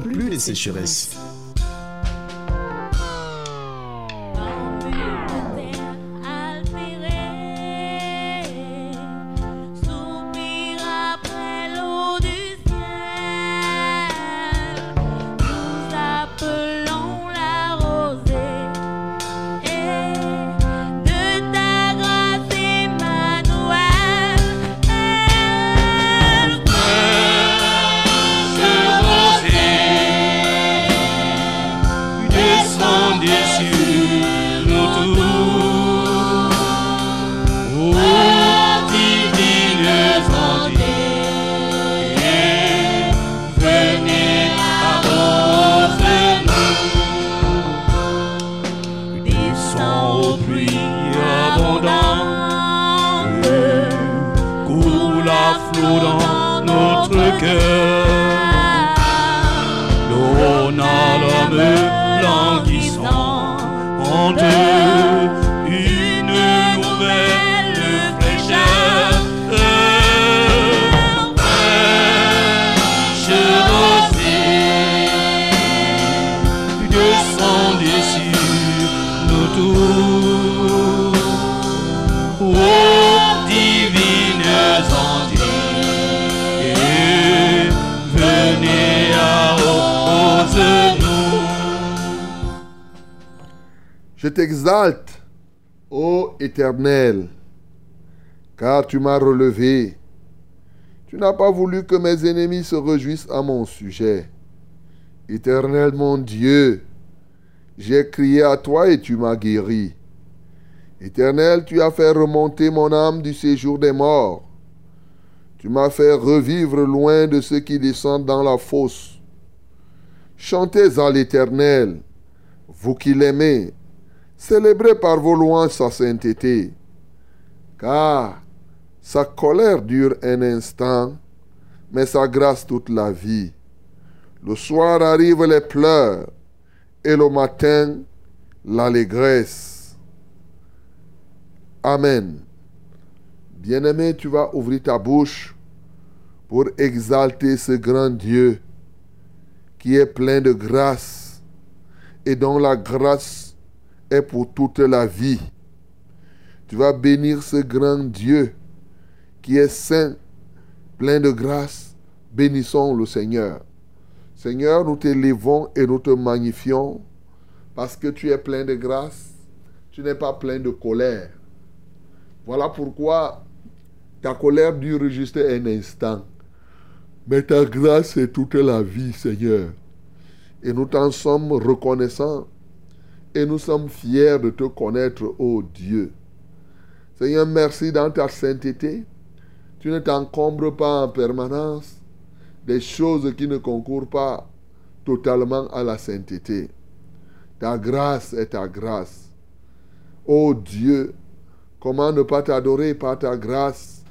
plus de sécheresse. Tu m'as relevé. Tu n'as pas voulu que mes ennemis se réjouissent à mon sujet. Éternel mon Dieu, j'ai crié à toi et tu m'as guéri. Éternel, tu as fait remonter mon âme du séjour des morts. Tu m'as fait revivre loin de ceux qui descendent dans la fosse. Chantez à l'Éternel, vous qui l'aimez, Célébrez par vos louanges sa sainteté, car sa colère dure un instant, mais sa grâce toute la vie. Le soir arrivent les pleurs, et le matin l'allégresse. Amen. Bien-aimé, tu vas ouvrir ta bouche pour exalter ce grand Dieu qui est plein de grâce et dont la grâce est pour toute la vie. Tu vas bénir ce grand Dieu qui est saint, plein de grâce. Bénissons le Seigneur. Seigneur, nous t'élévons et nous te magnifions parce que tu es plein de grâce. Tu n'es pas plein de colère. Voilà pourquoi ta colère dure juste un instant. Mais ta grâce est toute la vie, Seigneur. Et nous t'en sommes reconnaissants et nous sommes fiers de te connaître, ô Dieu. Seigneur, merci dans ta sainteté. Tu ne t'encombres pas en permanence des choses qui ne concourent pas totalement à la sainteté. Ta grâce est ta grâce. Ô Dieu, comment ne pas t'adorer par ta grâce?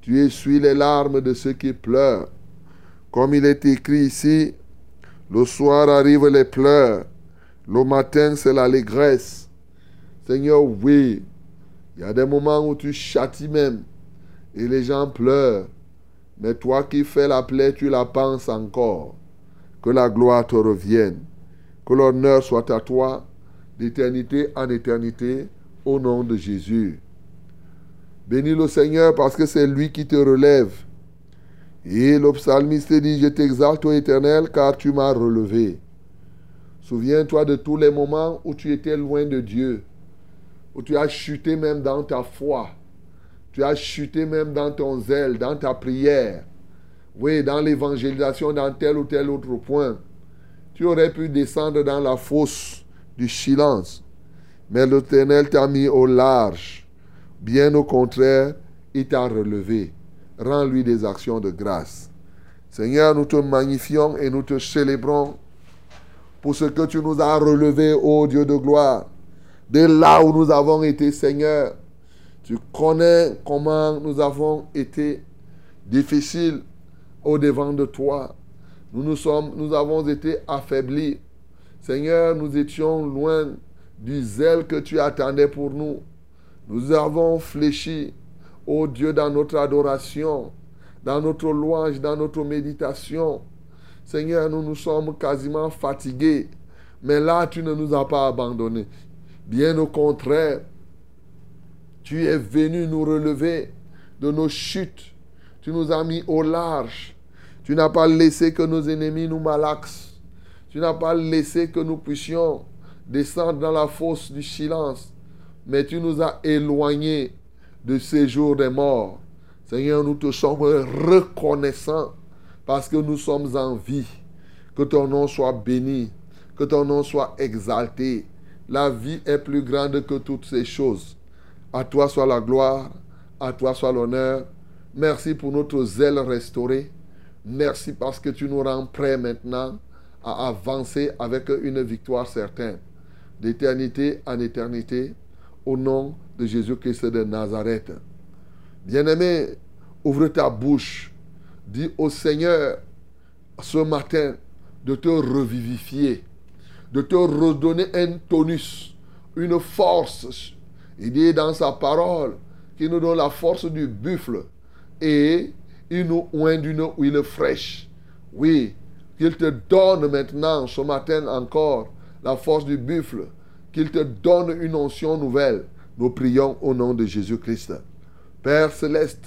Tu essuies les larmes de ceux qui pleurent. Comme il est écrit ici, le soir arrivent les pleurs le matin, c'est l'allégresse. Seigneur, oui, il y a des moments où tu châties même et les gens pleurent. Mais toi qui fais la plaie, tu la penses encore. Que la gloire te revienne. Que l'honneur soit à toi d'éternité en éternité au nom de Jésus. Bénis le Seigneur parce que c'est lui qui te relève. Et le psalmiste dit, je t'exalte, ô Éternel, car tu m'as relevé. Souviens-toi de tous les moments où tu étais loin de Dieu, où tu as chuté même dans ta foi, tu as chuté même dans ton zèle, dans ta prière, oui, dans l'évangélisation, dans tel ou tel autre point. Tu aurais pu descendre dans la fosse du silence, mais l'Éternel t'a mis au large. Bien au contraire, il t'a relevé. Rends-lui des actions de grâce. Seigneur, nous te magnifions et nous te célébrons pour ce que tu nous as relevé, ô Dieu de gloire. De là où nous avons été, Seigneur, tu connais comment nous avons été difficiles au devant de toi. Nous, nous, sommes, nous avons été affaiblis. Seigneur, nous étions loin du zèle que tu attendais pour nous. Nous avons fléchi, ô Dieu, dans notre adoration, dans notre louange, dans notre méditation. Seigneur, nous nous sommes quasiment fatigués. Mais là, tu ne nous as pas abandonnés. Bien au contraire, tu es venu nous relever de nos chutes. Tu nous as mis au large. Tu n'as pas laissé que nos ennemis nous malaxent. Tu n'as pas laissé que nous puissions descendre dans la fosse du silence. Mais tu nous as éloignés de ces des morts. Seigneur, nous te sommes reconnaissants parce que nous sommes en vie. Que ton nom soit béni, que ton nom soit exalté. La vie est plus grande que toutes ces choses. À toi soit la gloire, à toi soit l'honneur. Merci pour notre zèle restauré. Merci parce que tu nous rends prêts maintenant à avancer avec une victoire certaine. D'éternité en éternité, au nom de Jésus-Christ de Nazareth. Bien-aimé, ouvre ta bouche. Dis au Seigneur ce matin de te revivifier, de te redonner un tonus, une force. Il dit dans sa parole qu'il nous donne la force du buffle et il nous oint d'une huile fraîche. Oui, qu'il te donne maintenant, ce matin encore, la force du buffle, qu'il te donne une onction nouvelle. Nous prions au nom de Jésus-Christ. Père céleste,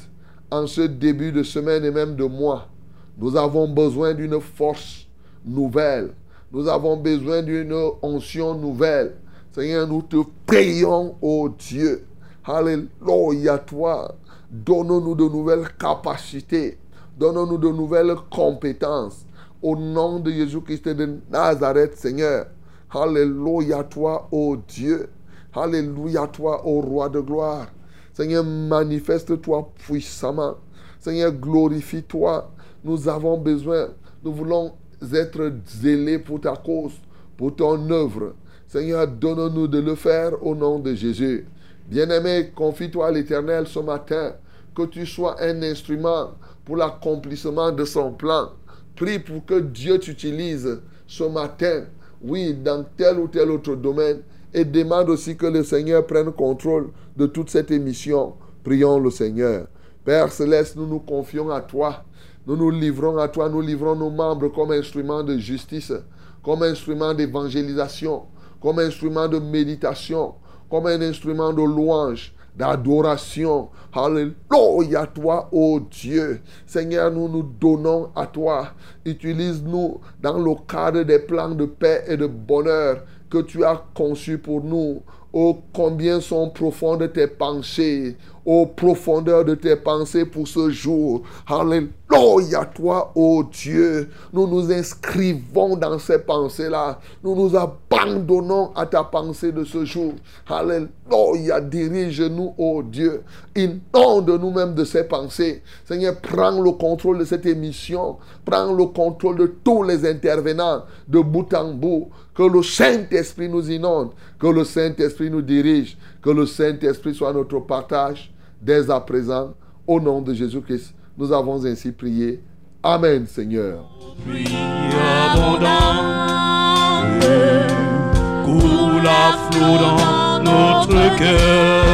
en ce début de semaine et même de mois, nous avons besoin d'une force nouvelle. Nous avons besoin d'une onction nouvelle. Seigneur, nous te prions, ô Dieu. Alléluia, toi. Donne-nous de nouvelles capacités. Donne-nous de nouvelles compétences. Au nom de Jésus-Christ de Nazareth, Seigneur. Alléluia, toi, ô Dieu. Alléluia, toi, ô roi de gloire. Seigneur, manifeste-toi puissamment. Seigneur, glorifie-toi. Nous avons besoin, nous voulons être zélés pour ta cause, pour ton œuvre. Seigneur, donne-nous de le faire au nom de Jésus. Bien-aimé, confie-toi à l'Éternel ce matin, que tu sois un instrument pour l'accomplissement de son plan. Prie pour que Dieu t'utilise ce matin, oui, dans tel ou tel autre domaine, et demande aussi que le Seigneur prenne contrôle de toute cette émission. Prions le Seigneur. Père céleste, nous nous confions à toi. Nous nous livrons à toi, nous livrons nos membres comme instruments de justice, comme instruments d'évangélisation, comme instrument de méditation, comme un instrument de louange, d'adoration. Alléluia, toi, ô Dieu. Seigneur, nous nous donnons à toi. Utilise-nous dans le cadre des plans de paix et de bonheur que tu as conçus pour nous. Oh, combien sont profondes tes pensées aux profondeurs de tes pensées pour ce jour. Alléluia, toi, ô Dieu. Nous nous inscrivons dans ces pensées-là. Nous nous abandonnons à ta pensée de ce jour. Alléluia, dirige-nous, ô Dieu. Inonde nous-mêmes de ces pensées. Seigneur, prends le contrôle de cette émission. Prends le contrôle de tous les intervenants de bout en bout. Que le Saint-Esprit nous inonde. Que le Saint-Esprit nous dirige. Que le Saint-Esprit soit notre partage dès à présent. Au nom de Jésus-Christ, nous avons ainsi prié. Amen, Seigneur. coule à flot dans notre cœur.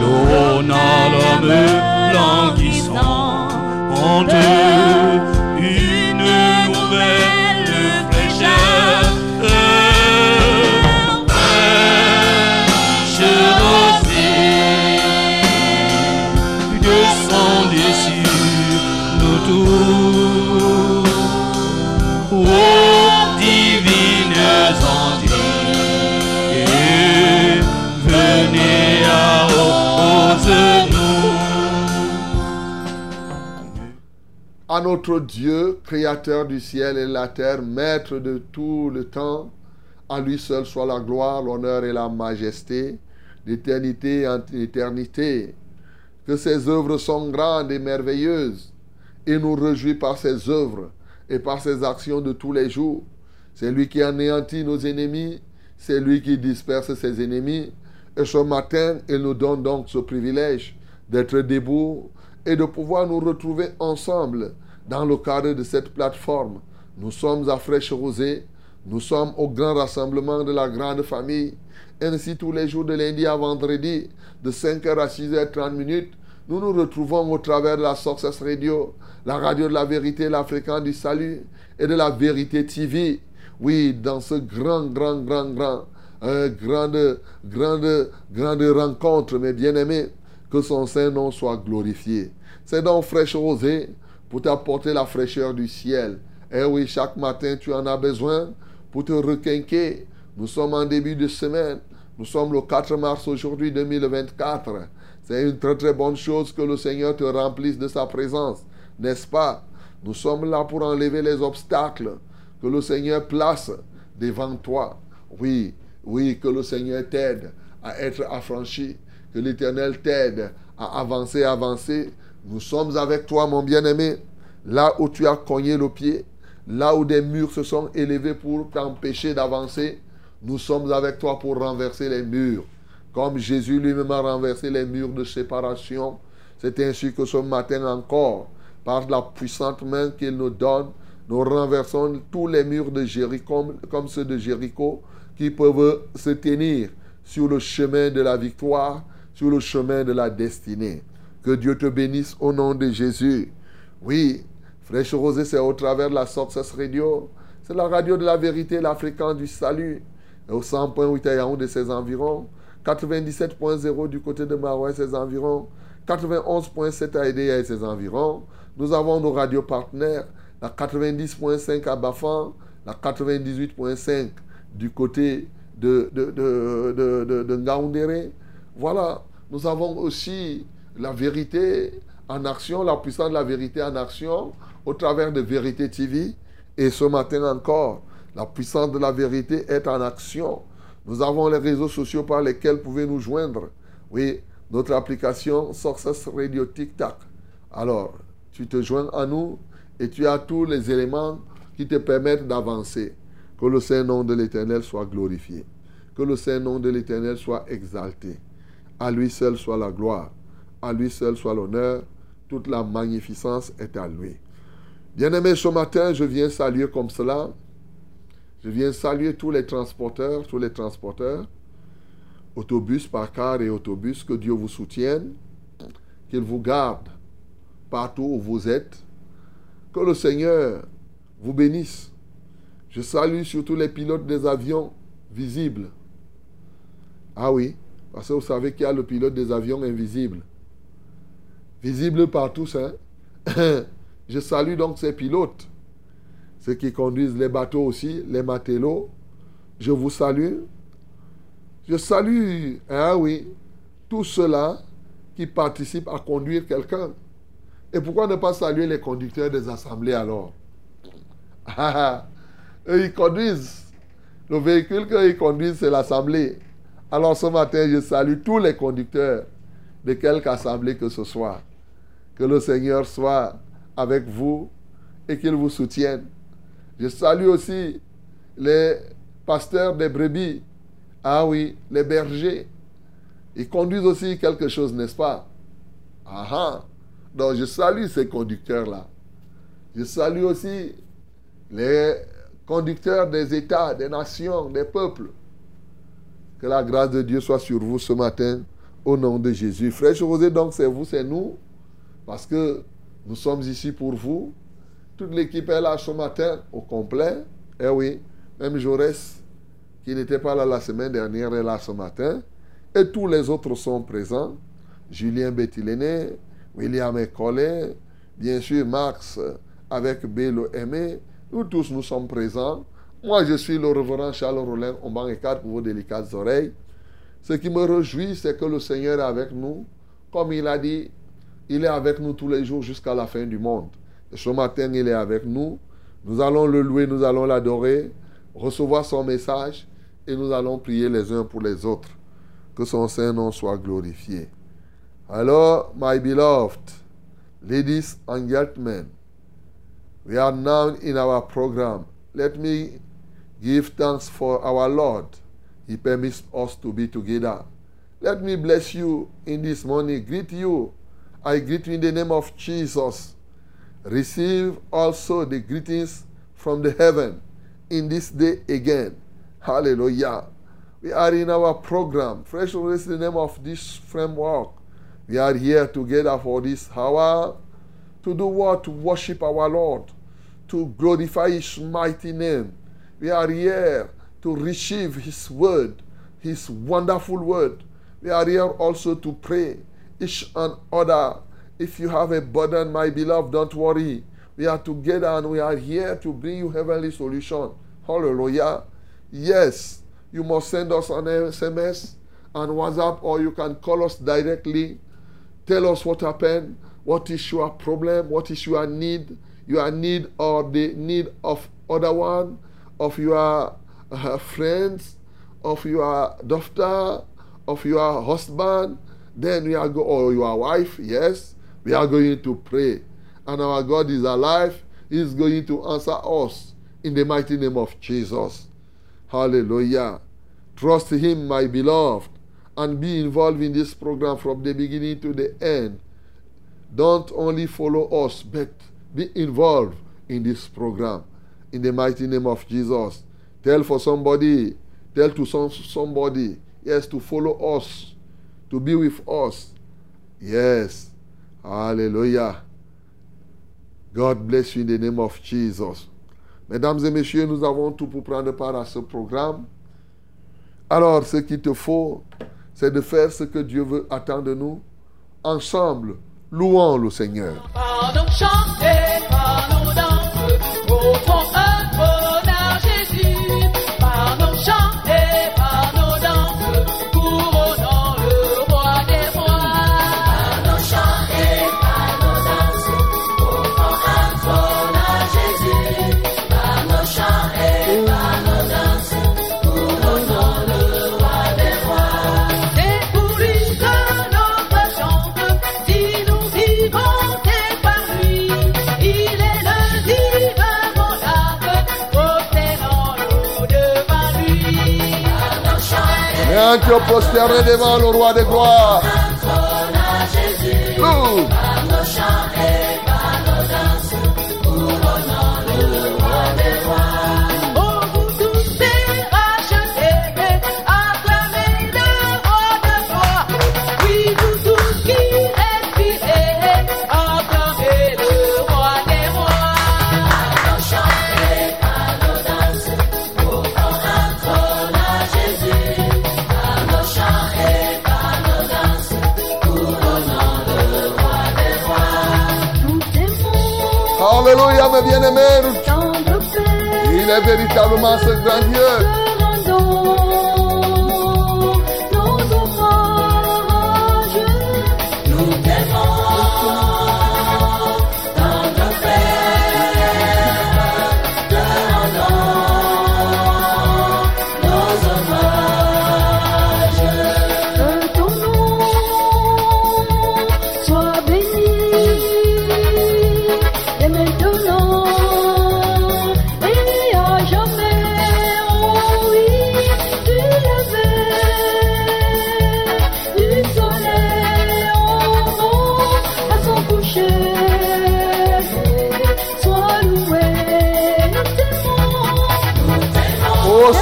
L'eau n'a l'homme languissant, une nouvelle À notre Dieu, créateur du ciel et de la terre, maître de tout le temps, à lui seul soit la gloire, l'honneur et la majesté, d'éternité en éternité. Que ses œuvres sont grandes et merveilleuses, et nous réjouit par ses œuvres et par ses actions de tous les jours. C'est lui qui anéantit nos ennemis, c'est lui qui disperse ses ennemis. Et ce matin, il nous donne donc ce privilège d'être debout et de pouvoir nous retrouver ensemble dans le cadre de cette plateforme. Nous sommes à Fraîche Rosée, nous sommes au grand rassemblement de la grande famille. Ainsi, tous les jours de lundi à vendredi, de 5h à 6h30 minutes, nous nous retrouvons au travers de la Success Radio, la radio de la vérité, la du salut et de la vérité TV. Oui, dans ce grand, grand, grand, grand, euh, grande, grande, grande rencontre, mes bien-aimés, que son Saint-Nom soit glorifié. C'est donc fraîche rosée pour t'apporter la fraîcheur du ciel. Eh oui, chaque matin, tu en as besoin pour te requinquer. Nous sommes en début de semaine. Nous sommes le 4 mars aujourd'hui 2024. C'est une très très bonne chose que le Seigneur te remplisse de sa présence, n'est-ce pas? Nous sommes là pour enlever les obstacles que le Seigneur place devant toi. Oui, oui, que le Seigneur t'aide à être affranchi, que l'Éternel t'aide à avancer, avancer. Nous sommes avec toi, mon bien-aimé, là où tu as cogné le pied, là où des murs se sont élevés pour t'empêcher d'avancer. Nous sommes avec toi pour renverser les murs. Comme Jésus lui-même a renversé les murs de séparation, c'est ainsi que ce matin encore, par la puissante main qu'il nous donne, nous renversons tous les murs de Jéricho, comme ceux de Jéricho, qui peuvent se tenir sur le chemin de la victoire, sur le chemin de la destinée. Que Dieu te bénisse au nom de Jésus. Oui, Fraîche Rosée, c'est au travers de la Success Radio. C'est la radio de la vérité, la fréquence du salut. Au 100.8 à Yaoundé, de ses environs. 97.0 du côté de Marois et ses environs, 91.7 à Edea et ses environs. Nous avons nos radios partenaires, la 90.5 à Bafan, la 98.5 du côté de, de, de, de, Ngaoundéré. Voilà, nous avons aussi la vérité en action, la puissance de la vérité en action au travers de Vérité TV. Et ce matin encore, la puissance de la vérité est en action nous avons les réseaux sociaux par lesquels vous pouvez nous joindre. Oui, notre application Success Radio TikTok. Alors, tu te joins à nous et tu as tous les éléments qui te permettent d'avancer. Que le Saint-Nom de l'Éternel soit glorifié. Que le Saint-Nom de l'Éternel soit exalté. À lui seul soit la gloire. À lui seul soit l'honneur. Toute la magnificence est à lui. Bien-aimé, ce matin, je viens saluer comme cela je viens saluer tous les transporteurs, tous les transporteurs, autobus par car et autobus, que Dieu vous soutienne, qu'il vous garde partout où vous êtes, que le Seigneur vous bénisse. Je salue surtout les pilotes des avions visibles. Ah oui, parce que vous savez qu'il y a le pilote des avions invisibles. Visible par tous, hein? Je salue donc ces pilotes ceux qui conduisent les bateaux aussi, les matelots, je vous salue. Je salue, ah oui, tous ceux-là qui participent à conduire quelqu'un. Et pourquoi ne pas saluer les conducteurs des assemblées alors? Eux, ils conduisent. Le véhicule qu'ils conduisent, c'est l'assemblée. Alors ce matin, je salue tous les conducteurs de quelque assemblée que ce soit. Que le Seigneur soit avec vous et qu'il vous soutienne. Je salue aussi les pasteurs des brebis. Ah oui, les bergers. Ils conduisent aussi quelque chose, n'est-ce pas? Ah ah. Donc je salue ces conducteurs-là. Je salue aussi les conducteurs des États, des nations, des peuples. Que la grâce de Dieu soit sur vous ce matin au nom de Jésus. Frère José, donc c'est vous, c'est nous, parce que nous sommes ici pour vous. Toute l'équipe est là ce matin au complet. Eh oui, même Jaurès, qui n'était pas là la semaine dernière, est là ce matin. Et tous les autres sont présents. Julien Bettiléné, William Ecolé, bien sûr Max avec Bélo Aimé. Nous tous, nous sommes présents. Moi, je suis le reverend Charles Rollin, on et quatre pour vos délicates oreilles. Ce qui me réjouit, c'est que le Seigneur est avec nous. Comme il a dit, il est avec nous tous les jours jusqu'à la fin du monde. Ce matin, il est avec nous. Nous allons le louer, nous allons l'adorer, recevoir son message et nous allons prier les uns pour les autres. Que son Saint-Nom soit glorifié. Alors, my beloved, Ladies and gentlemen, we are now in our program. Let me give thanks for our Lord. He permits us to be together. Let me bless you in this morning. Greet you. I greet you in the name of Jesus. Receive also the greetings from the heaven in this day again. Hallelujah. We are in our program. Fresh is the name of this framework. We are here together for this hour to do what? To worship our Lord, to glorify His mighty name. We are here to receive His word, His wonderful word. We are here also to pray each and other. If you have a burden, my beloved, don't worry. We are together and we are here to bring you heavenly solution. Hallelujah. Yes, you must send us an SMS and WhatsApp or you can call us directly. Tell us what happened, what is your problem, what is your need, your need or the need of other one, of your uh, friends, of your daughter, of your husband. Then we are go or your wife, yes, we are going to pray. And our God is alive. He is going to answer us in the mighty name of Jesus. Hallelujah. Trust Him, my beloved, and be involved in this program from the beginning to the end. Don't only follow us, but be involved in this program. In the mighty name of Jesus. Tell for somebody, tell to some, somebody, yes, to follow us, to be with us. Yes. Hallelujah. God bless you in the name of Jesus. Mesdames et messieurs, nous avons tout pour prendre part à ce programme. Alors, ce qu'il te faut, c'est de faire ce que Dieu veut attendre de nous. Ensemble, louons le Seigneur. Pardon, chantez, pardon, danse, que prosterné devant le roi des gloires. pardon Alléluia, mes bien-aimés. Il est véritablement ce grand Dieu.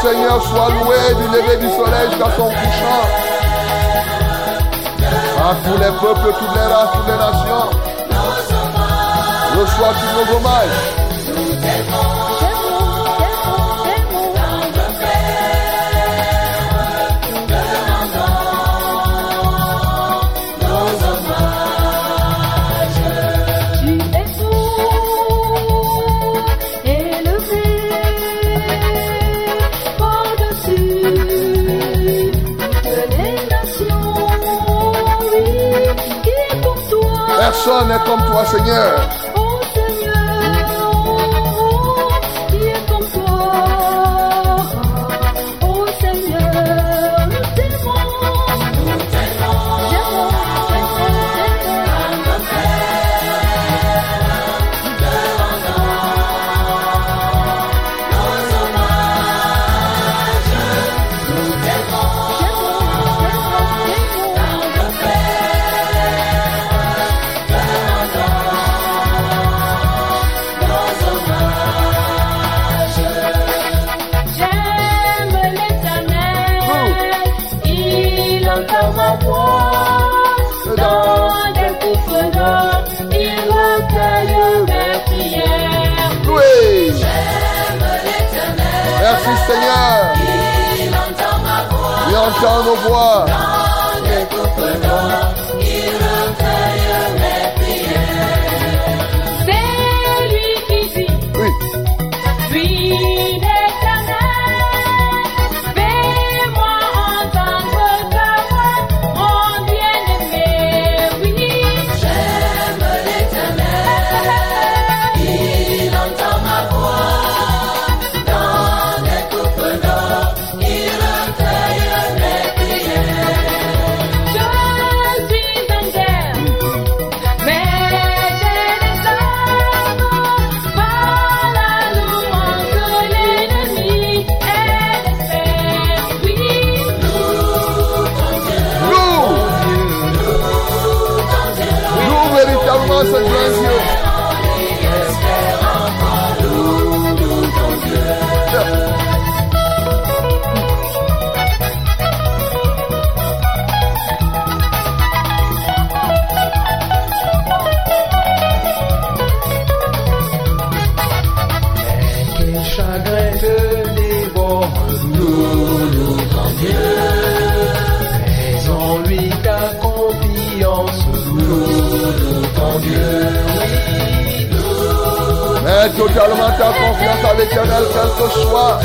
Seigneur, sois loué du lever du soleil jusqu'à son couchant. À tous les peuples, toutes les races, toutes les nations. Reçois tous nos hommages. Personne n'est comme toi, Seigneur, entend nos voix. Totalement ta confiance à l'éternel, quel que soit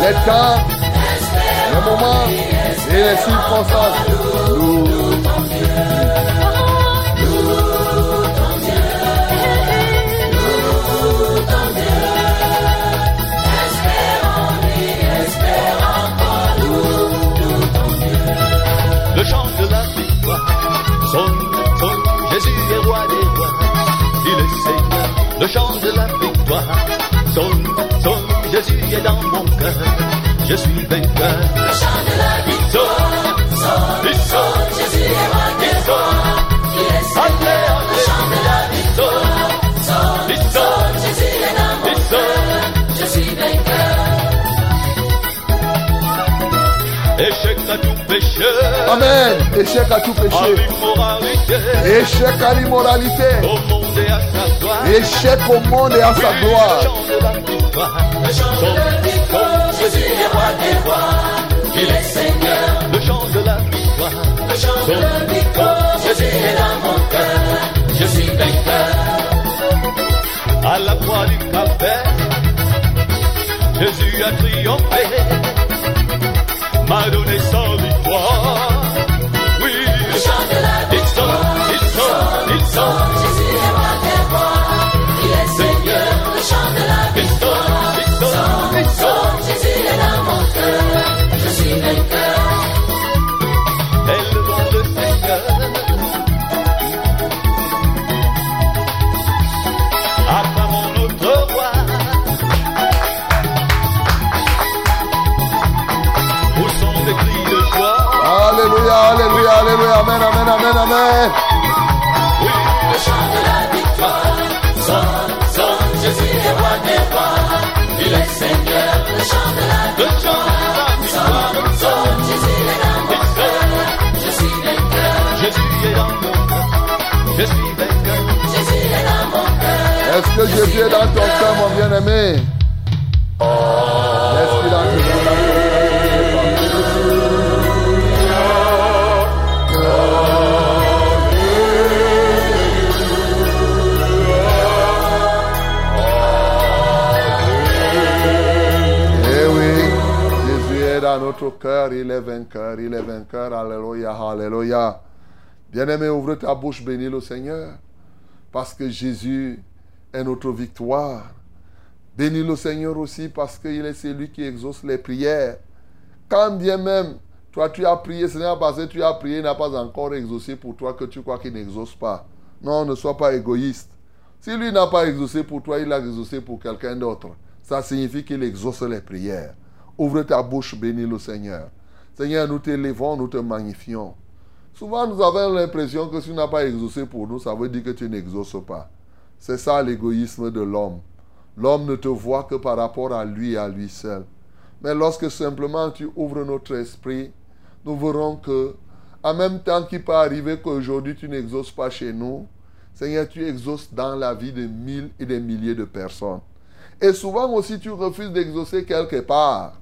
les temps, les moments et les circonstances. Loue. le chant de la victoire. Sonne, sonne, Jésus est roi des Le chant de la victoire. Sonne, sonne, Jésus est dans mon cœur, je suis vainqueur. Le chant de la victoire. Sonne, sonne, Jésus est Amen. Échec à tout péché. Échec à l'immoralité. au monde et à sa gloire. Échec au monde et à sa gloire. Le chant de la victoire. Le chant de la victoire. Jésus est roi des rois. Il est Seigneur. Le chant de la victoire. Le chant de la victoire. Jésus est dans mon cœur. Je suis vainqueur. À la croix du Calvaire, Jésus a triomphé. M'a donné sa amen. Oui, le chant de la victoire. Sonne, sonne, Jésus est roi des rois. Il est Seigneur. Le chant de la victoire. Sonne, sonne, Jésus est dans mon cœur. Je suis vainqueur. Jésus est dans mon cœur. Je suis vainqueur. Jésus est dans mon cœur. Est-ce que Jésus est dans ton cœur, mon bien-aimé? Est-ce Notre cœur, il est vainqueur, il est vainqueur, alléluia, alléluia. Bien-aimé, ouvre ta bouche, bénis le Seigneur, parce que Jésus est notre victoire. Bénis le Seigneur aussi parce qu'il est celui qui exauce les prières. Quand bien même toi tu as prié, ce n'est pas parce que tu as prié, il n'a pas encore exaucé pour toi que tu crois qu'il n'exauce pas. Non, ne sois pas égoïste. Si lui n'a pas exaucé pour toi, il a exaucé pour quelqu'un d'autre. Ça signifie qu'il exauce les prières. Ouvre ta bouche, bénis le Seigneur. Seigneur, nous t'élévons, nous te magnifions. Souvent, nous avons l'impression que si tu n'as pas exaucé pour nous, ça veut dire que tu n'exauces pas. C'est ça l'égoïsme de l'homme. L'homme ne te voit que par rapport à lui et à lui seul. Mais lorsque simplement tu ouvres notre esprit, nous verrons que, en même temps qu'il peut arriver qu'aujourd'hui tu n'exauces pas chez nous, Seigneur, tu exauces dans la vie de mille et des milliers de personnes. Et souvent aussi, tu refuses d'exaucer quelque part.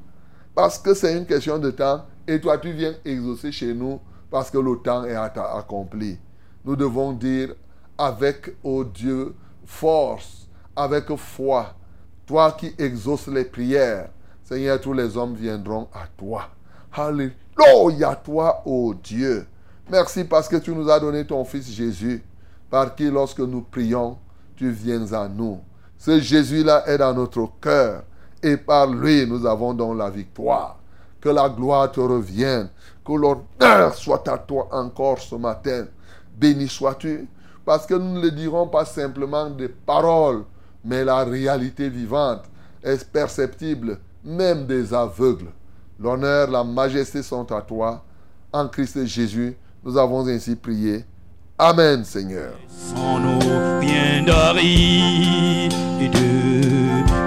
Parce que c'est une question de temps Et toi, tu viens exaucer chez nous parce que le temps est accompli. Nous devons dire avec, oh Dieu, force, avec foi, toi qui exauces les prières, Seigneur, tous les hommes viendront à toi. Alléluia, toi, oh Dieu. Merci parce que tu nous as donné ton Fils Jésus, par qui lorsque nous prions, tu viens à nous. Ce Jésus-là est dans notre cœur et par lui, nous avons donc la victoire. Que la gloire te revienne, que l'honneur soit à toi encore ce matin. Béni sois-tu, parce que nous ne le dirons pas simplement des paroles, mais la réalité vivante est perceptible, même des aveugles. L'honneur, la majesté sont à toi. En Christ Jésus, nous avons ainsi prié. Amen, Seigneur. sans nous rien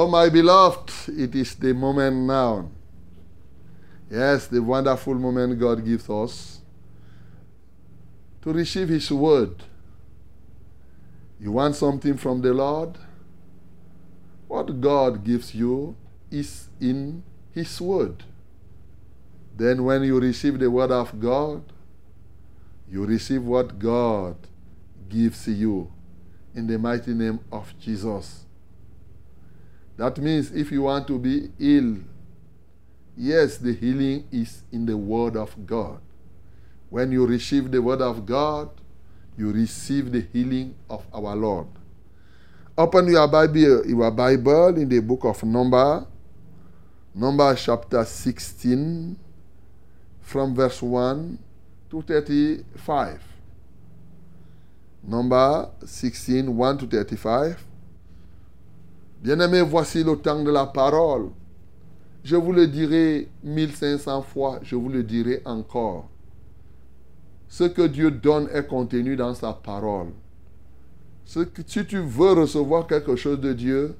Hello, my beloved. It is the moment now. Yes, the wonderful moment God gives us to receive His word. You want something from the Lord? What God gives you is in His word. Then, when you receive the word of God, you receive what God gives you in the mighty name of Jesus. That means if you want to be ill, yes, the healing is in the Word of God. When you receive the Word of God, you receive the healing of our Lord. Open your Bible, your Bible in the book of Number, Number chapter 16, from verse 1 to 35. Number 16, 1 to 35. Bien-aimés, voici le temps de la parole. Je vous le dirai 1500 fois, je vous le dirai encore. Ce que Dieu donne est contenu dans sa parole. Si tu veux recevoir quelque chose de Dieu,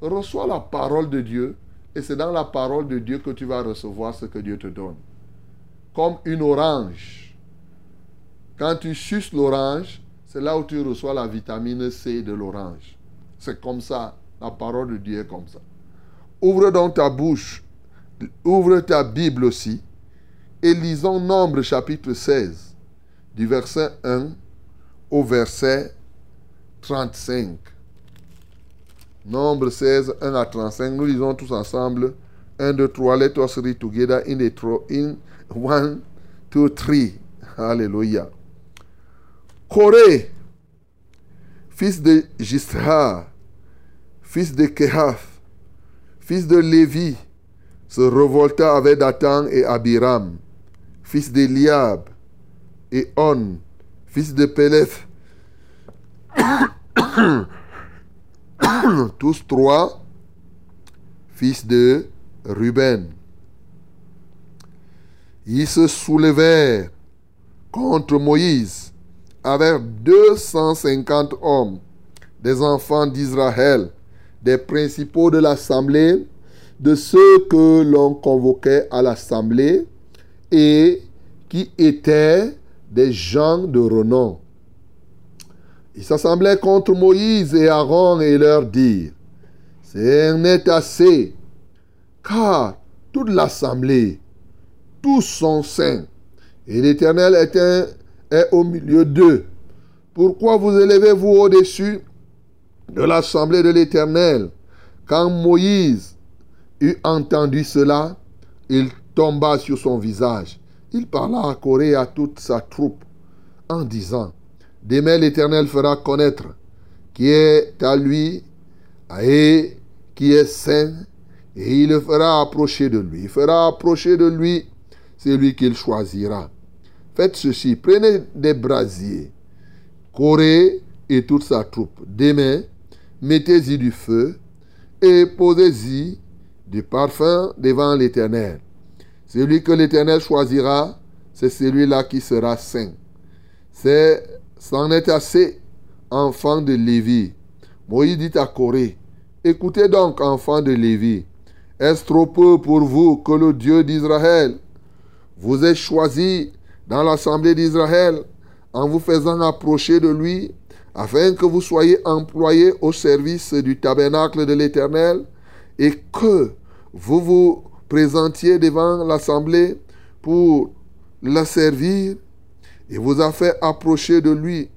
reçois la parole de Dieu et c'est dans la parole de Dieu que tu vas recevoir ce que Dieu te donne. Comme une orange. Quand tu suces l'orange, c'est là où tu reçois la vitamine C de l'orange. C'est comme ça. La parole de Dieu est comme ça. Ouvre donc ta bouche, ouvre ta Bible aussi, et lisons Nombre chapitre 16, du verset 1 au verset 35. Nombre 16, 1 à 35. Nous lisons tous ensemble. 1, 2, 3. Let us read together in the in 1, 2, 3. Alléluia. Corée, fils de Gisra, fils de Kehath, fils de Lévi, se revolta avec Dathan et Abiram, fils d'Eliab, et On, fils de Peleth, tous trois, fils de Ruben. Ils se soulevèrent contre Moïse avec 250 hommes, des enfants d'Israël, des principaux de l'assemblée, de ceux que l'on convoquait à l'assemblée et qui étaient des gens de renom. Ils s'assemblaient contre Moïse et Aaron et leur dirent, Ce n'est assez, car toute l'assemblée, tous sont saints, et l'Éternel est au milieu d'eux. Pourquoi vous élevez-vous au-dessus de l'assemblée de l'Éternel Quand Moïse eut entendu cela, il tomba sur son visage. Il parla à Corée et à toute sa troupe en disant, Demain l'Éternel fera connaître qui est à lui et qui est saint, et il le fera approcher de lui. Il fera approcher de lui celui qu'il choisira. Faites ceci, prenez des brasiers, Corée et toute sa troupe. Demain, mettez-y du feu et posez-y du parfum devant l'Éternel. Celui que l'Éternel choisira, c'est celui-là qui sera saint. C'est, c'en est assez, enfants de Lévi. Moïse dit à Corée, écoutez donc, enfants de Lévi, est-ce trop peu pour vous que le Dieu d'Israël vous ait choisi dans l'assemblée d'Israël en vous faisant approcher de lui afin que vous soyez employés au service du tabernacle de l'Éternel et que vous vous présentiez devant l'assemblée pour la servir et vous a fait approcher de lui,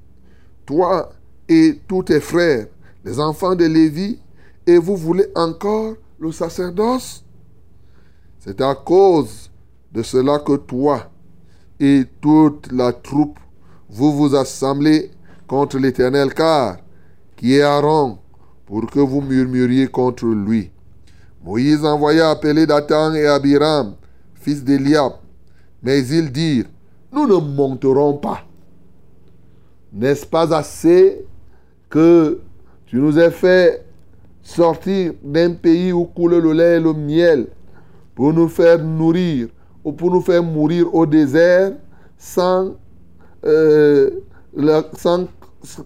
toi et tous tes frères, les enfants de Lévi, et vous voulez encore le sacerdoce? C'est à cause de cela que toi et toute la troupe, vous vous assemblez contre l'Éternel, car qui est Aaron, pour que vous murmuriez contre lui. Moïse envoya appeler Dathan et Abiram, fils d'Eliab, mais ils dirent, nous ne monterons pas. N'est-ce pas assez que tu nous aies fait sortir d'un pays où coule le lait et le miel pour nous faire nourrir ou pour nous faire mourir au désert sans, euh, sans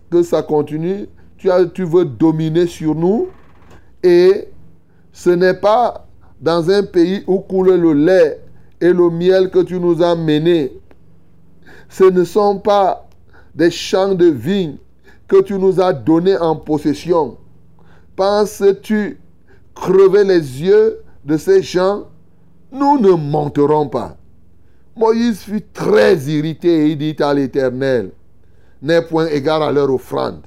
que ça continue. Tu, as, tu veux dominer sur nous et ce n'est pas dans un pays où coule le lait et le miel que tu nous as menés. Ce ne sont pas des champs de vignes que tu nous as donnés en possession. Penses-tu crever les yeux de ces gens? Nous ne monterons pas. Moïse fut très irrité et il dit à l'Éternel, N'aie point égard à leur offrande.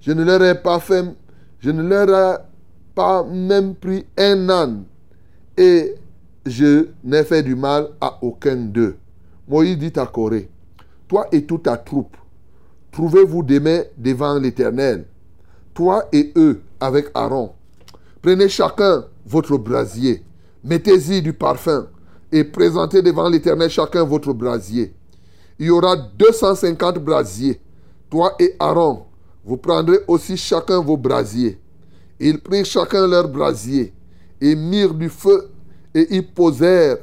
Je ne leur ai pas fait, je ne leur ai pas même pris un âne et je n'ai fait du mal à aucun d'eux. Moïse dit à Corée, toi et toute ta troupe, trouvez-vous demain devant l'Éternel, toi et eux avec Aaron. Prenez chacun votre brasier, mettez-y du parfum et présentez devant l'Éternel chacun votre brasier. Il y aura 250 brasiers. Toi et Aaron, vous prendrez aussi chacun vos brasiers. Ils prirent chacun leur brasier et mirent du feu et y posèrent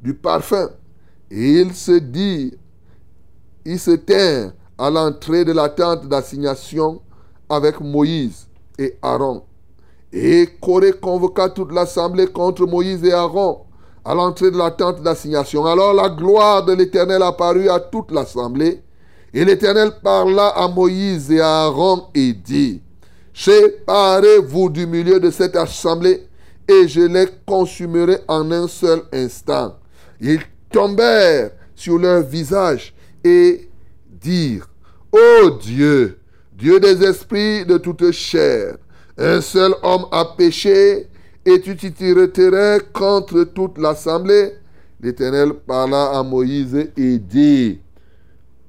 du parfum. Et ils se dirent, ils se tinrent à l'entrée de la tente d'assignation avec Moïse et Aaron. Et Corée convoqua toute l'assemblée contre Moïse et Aaron à l'entrée de la tente d'assignation. Alors la gloire de l'Éternel apparut à toute l'assemblée. Et l'Éternel parla à Moïse et à Aaron et dit, Séparez-vous du milieu de cette assemblée et je les consumerai en un seul instant. Ils tombèrent sur leur visage et dirent, Ô Dieu, Dieu des esprits de toute chair, un seul homme a péché et tu t'y tirerais contre toute l'assemblée? L'Éternel parla à Moïse et dit,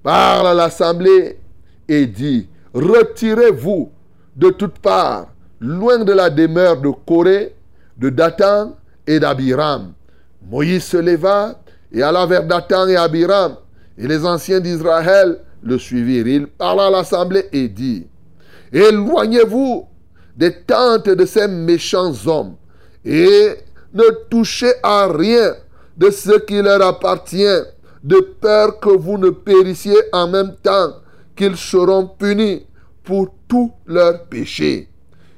parle à l'assemblée et dit, retirez-vous de toutes parts, loin de la demeure de Corée, de Dathan et d'Abiram. Moïse se leva et alla vers Dathan et Abiram, et les anciens d'Israël le suivirent. Il parla à l'assemblée et dit, éloignez-vous des tentes de ces méchants hommes et ne touchez à rien de ce qui leur appartient, de peur que vous ne périssiez en même temps qu'ils seront punis pour tous leurs péchés.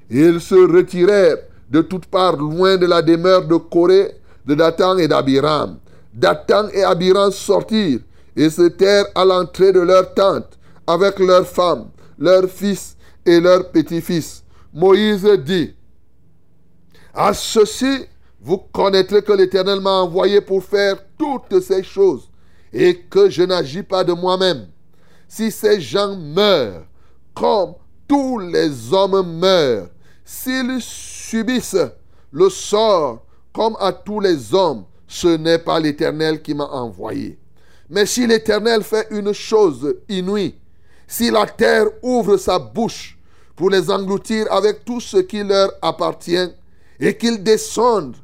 Ils se retirèrent de toutes parts loin de la demeure de Corée, de Dathan et d'Abiram. Dathan et Abiram sortirent et se terrent à l'entrée de leur tente avec leurs femmes, leurs fils et leurs petits-fils. Moïse dit, à ceci, vous connaîtrez que l'Éternel m'a envoyé pour faire toutes ces choses et que je n'agis pas de moi-même. Si ces gens meurent comme tous les hommes meurent, s'ils subissent le sort comme à tous les hommes, ce n'est pas l'Éternel qui m'a envoyé. Mais si l'Éternel fait une chose inouïe, si la terre ouvre sa bouche pour les engloutir avec tout ce qui leur appartient, et qu'ils descendent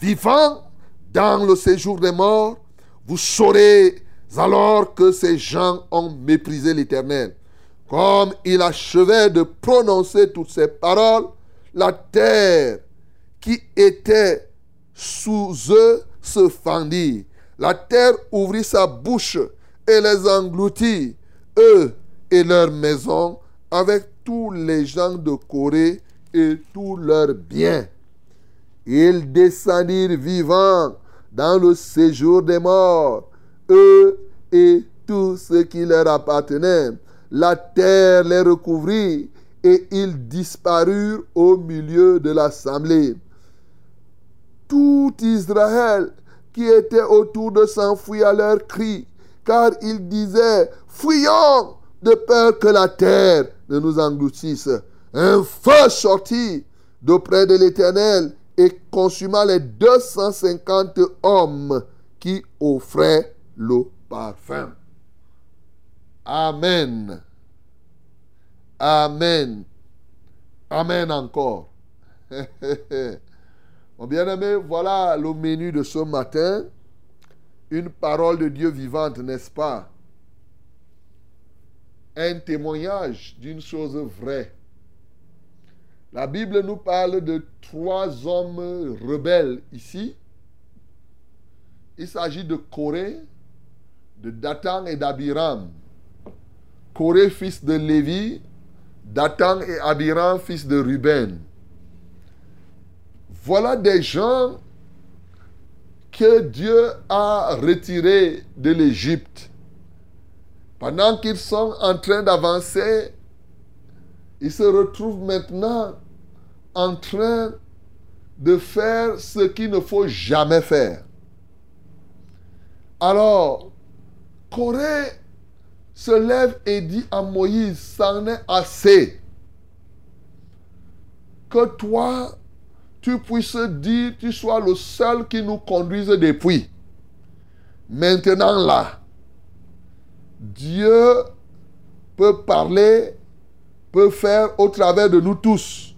vivants dans le séjour des morts, vous saurez alors que ces gens ont méprisé l'Éternel. Comme il achevait de prononcer toutes ces paroles, la terre qui était sous eux se fendit. La terre ouvrit sa bouche et les engloutit, eux et leurs maisons, avec tous les gens de Corée et tous leurs biens. Ils descendirent vivants dans le séjour des morts, eux et tout ce qui leur appartenait. La terre les recouvrit et ils disparurent au milieu de l'assemblée. Tout Israël qui était autour de s'enfuit à leur cri, car ils disaient, fuyons de peur que la terre ne nous engloutisse. Un feu sortit d'auprès de l'Éternel et consuma les 250 hommes qui offraient le parfum. Amen. Amen. Amen encore. Mon bien-aimé, voilà le menu de ce matin. Une parole de Dieu vivante, n'est-ce pas? Un témoignage d'une chose vraie. La Bible nous parle de trois hommes rebelles ici. Il s'agit de Corée, de Dathan et d'Abiram. Corée, fils de Lévi, Dathan et Abiram, fils de Ruben. Voilà des gens que Dieu a retirés de l'Égypte. Pendant qu'ils sont en train d'avancer, ils se retrouvent maintenant en train de faire ce qu'il ne faut jamais faire. Alors, Corée se lève et dit à Moïse, c'en est assez. Que toi, tu puisses dire, tu sois le seul qui nous conduise depuis. Maintenant là, Dieu peut parler, peut faire au travers de nous tous.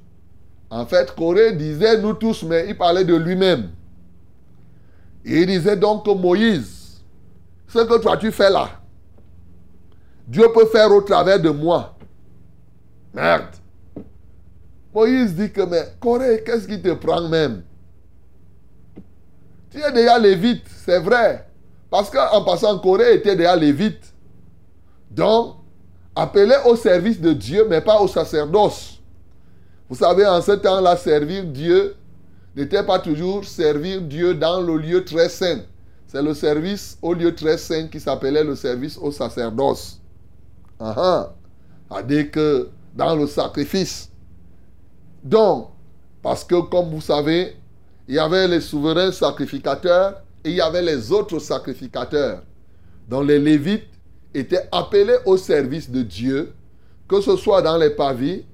En fait, Corée disait nous tous, mais il parlait de lui-même. Il disait donc que Moïse, ce que toi tu fais là, Dieu peut faire au travers de moi. Merde. Moïse dit que, mais Corée, qu'est-ce qui te prend même? Tu es déjà lévite, c'est vrai. Parce qu'en passant, Corée était déjà lévite. Donc, appelé au service de Dieu, mais pas au sacerdoce. Vous savez, en ce temps-là, servir Dieu n'était pas toujours servir Dieu dans le lieu très saint. C'est le service au lieu très saint qui s'appelait le service au sacerdoce. Ah ah. C'est-à-dire que dans le sacrifice. Donc, parce que comme vous savez, il y avait les souverains sacrificateurs et il y avait les autres sacrificateurs. Donc les Lévites étaient appelés au service de Dieu, que ce soit dans les pavis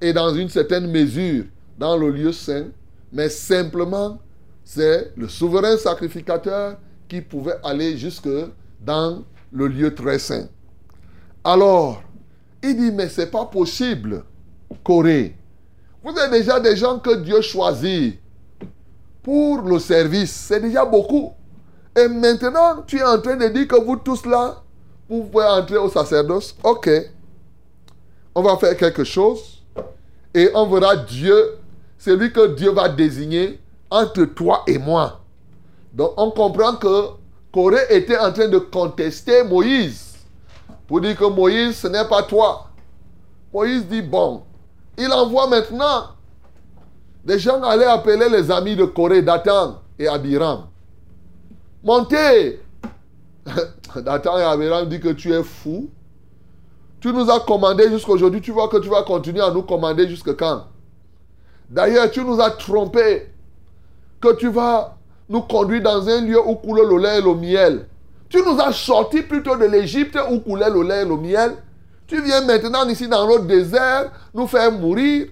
et dans une certaine mesure dans le lieu saint, mais simplement c'est le souverain sacrificateur qui pouvait aller jusque dans le lieu très saint. Alors, il dit, mais ce n'est pas possible, Corée. Vous êtes déjà des gens que Dieu choisit pour le service. C'est déjà beaucoup. Et maintenant, tu es en train de dire que vous tous là, vous pouvez entrer au sacerdoce. Ok. On va faire quelque chose. Et on verra Dieu, celui que Dieu va désigner entre toi et moi. Donc on comprend que Corée était en train de contester Moïse. Pour dire que Moïse, ce n'est pas toi. Moïse dit, bon, il envoie maintenant des gens aller appeler les amis de Corée, Dathan et Abiram. Montez Dathan et Abiram dit que tu es fou. Tu nous as commandé jusqu'aujourd'hui, tu vois que tu vas continuer à nous commander jusqu'à quand? D'ailleurs, tu nous as trompé que tu vas nous conduire dans un lieu où coule le lait et le miel. Tu nous as sortis plutôt de l'Égypte où coulait le lait et le miel. Tu viens maintenant ici dans notre désert nous faire mourir.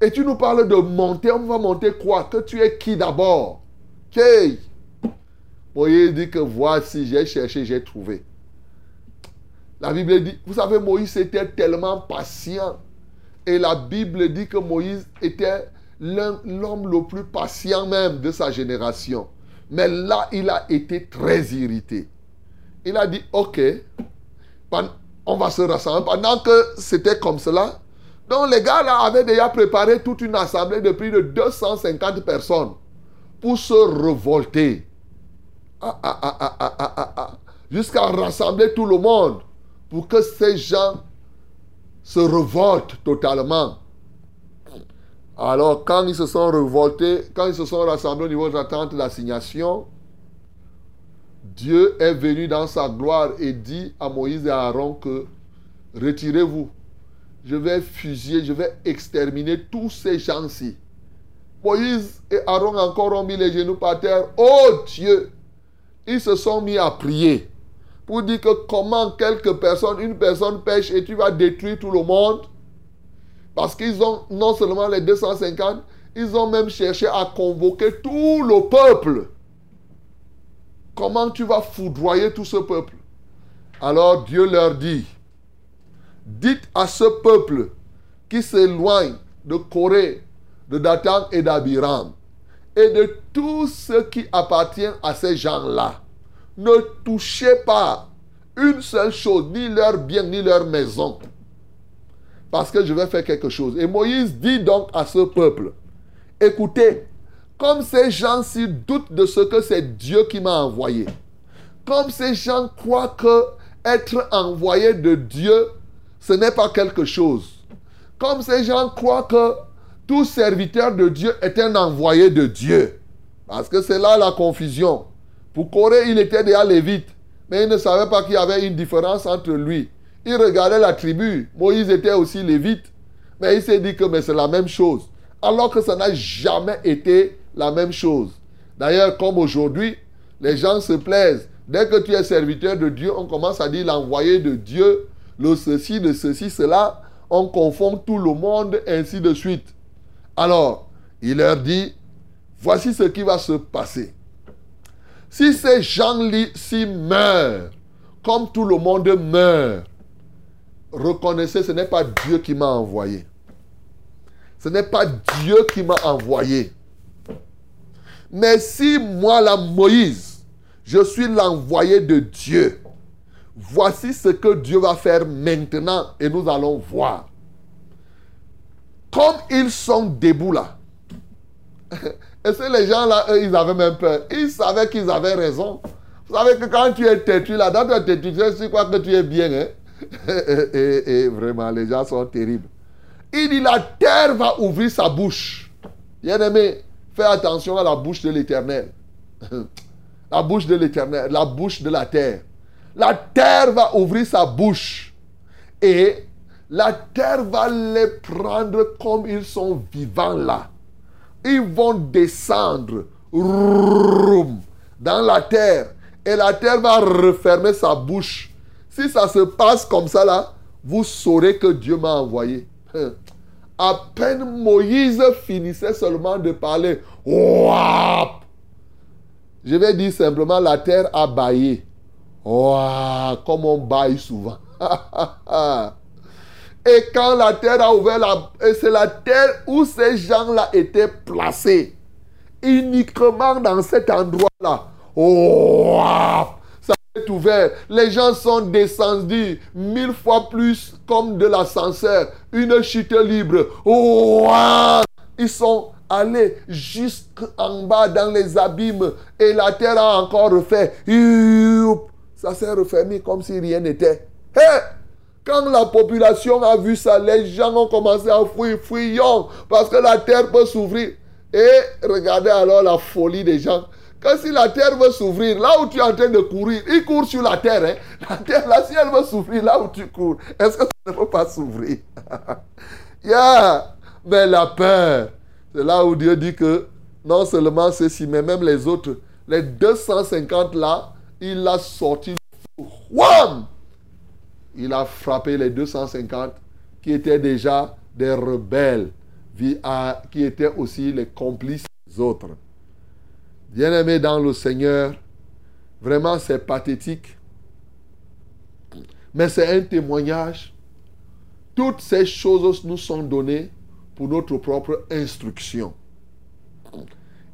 Et tu nous parles de monter. On va monter quoi? Que tu es qui d'abord? Qui Moïse dit que voici, j'ai cherché, j'ai trouvé. La Bible dit, vous savez, Moïse était tellement patient. Et la Bible dit que Moïse était l'homme le plus patient même de sa génération. Mais là, il a été très irrité. Il a dit, ok, on va se rassembler. Pendant que c'était comme cela, donc les gars là avaient déjà préparé toute une assemblée de plus de 250 personnes pour se révolter. Ah, ah, ah. Jusqu'à rassembler tout le monde pour que ces gens se révoltent totalement. Alors, quand ils se sont révoltés, quand ils se sont rassemblés au niveau de la tente Dieu est venu dans sa gloire et dit à Moïse et à Aaron que retirez-vous. Je vais fusiller, je vais exterminer tous ces gens-ci. Moïse et Aaron encore ont mis les genoux par terre. Oh Dieu Ils se sont mis à prier pour dire que comment quelques personnes, une personne pêche et tu vas détruire tout le monde. Parce qu'ils ont non seulement les 250, ils ont même cherché à convoquer tout le peuple. Comment tu vas foudroyer tout ce peuple? Alors Dieu leur dit, dites à ce peuple qui s'éloigne de Corée, de Dathan et d'Abiram, et de tout ce qui appartient à ces gens-là, ne touchez pas une seule chose, ni leur bien, ni leur maison. Parce que je vais faire quelque chose. Et Moïse dit donc à ce peuple, écoutez, comme ces gens-ci doutent de ce que c'est Dieu qui m'a envoyé, comme ces gens croient que être envoyé de Dieu, ce n'est pas quelque chose. Comme ces gens croient que tout serviteur de Dieu est un envoyé de Dieu. Parce que c'est là la confusion. Pour Corée, il était déjà lévite, mais il ne savait pas qu'il y avait une différence entre lui. Il regardait la tribu. Moïse était aussi lévite, mais il s'est dit que c'est la même chose. Alors que ça n'a jamais été la même chose. D'ailleurs, comme aujourd'hui, les gens se plaisent. Dès que tu es serviteur de Dieu, on commence à dire l'envoyé de Dieu, le ceci, le ceci, cela. On confond tout le monde, ainsi de suite. Alors, il leur dit, voici ce qui va se passer. Si ces gens-ci meurent, comme tout le monde meurt, reconnaissez, ce n'est pas Dieu qui m'a envoyé. Ce n'est pas Dieu qui m'a envoyé. Mais si moi, la Moïse, je suis l'envoyé de Dieu, voici ce que Dieu va faire maintenant et nous allons voir. Comme ils sont debout là, et c'est les gens là, eux, ils avaient même peur. Ils savaient qu'ils avaient raison. Vous savez que quand tu es têtu là, dans ta têtu, tu crois que tu es bien. Hein? et, et vraiment, les gens sont terribles. Il dit la terre va ouvrir sa bouche. Bien aimé, fais attention à la bouche de l'éternel. La bouche de l'éternel, la bouche de la terre. La terre va ouvrir sa bouche. Et la terre va les prendre comme ils sont vivants là. Ils vont descendre dans la terre. Et la terre va refermer sa bouche. Si ça se passe comme ça là, vous saurez que Dieu m'a envoyé. À peine Moïse finissait seulement de parler, je vais dire simplement la terre a baillé. Comme on baille souvent. Et quand la terre a ouvert c'est la terre où ces gens-là étaient placés. Uniquement dans cet endroit-là. Wouah ça est ouvert. Les gens sont descendus mille fois plus comme de l'ascenseur. Une chute libre. Wouah Ils sont allés jusqu'en bas dans les abîmes. Et la terre a encore refait. Ça s'est refermé comme si rien n'était. Hé quand la population a vu ça, les gens ont commencé à fuir, fuyons, parce que la terre peut s'ouvrir. Et regardez alors la folie des gens. Quand si la terre veut s'ouvrir, là où tu es en train de courir, il court sur la terre. Hein. La terre, là, si elle veut s'ouvrir, là où tu cours, est-ce que ça ne peut pas s'ouvrir? Yeah. Mais la peur, c'est là où Dieu dit que non seulement ceci, mais même les autres, les 250 là, il a sorti! Il a frappé les 250 qui étaient déjà des rebelles, qui étaient aussi les complices des autres. Bien-aimés dans le Seigneur, vraiment c'est pathétique, mais c'est un témoignage. Toutes ces choses nous sont données pour notre propre instruction.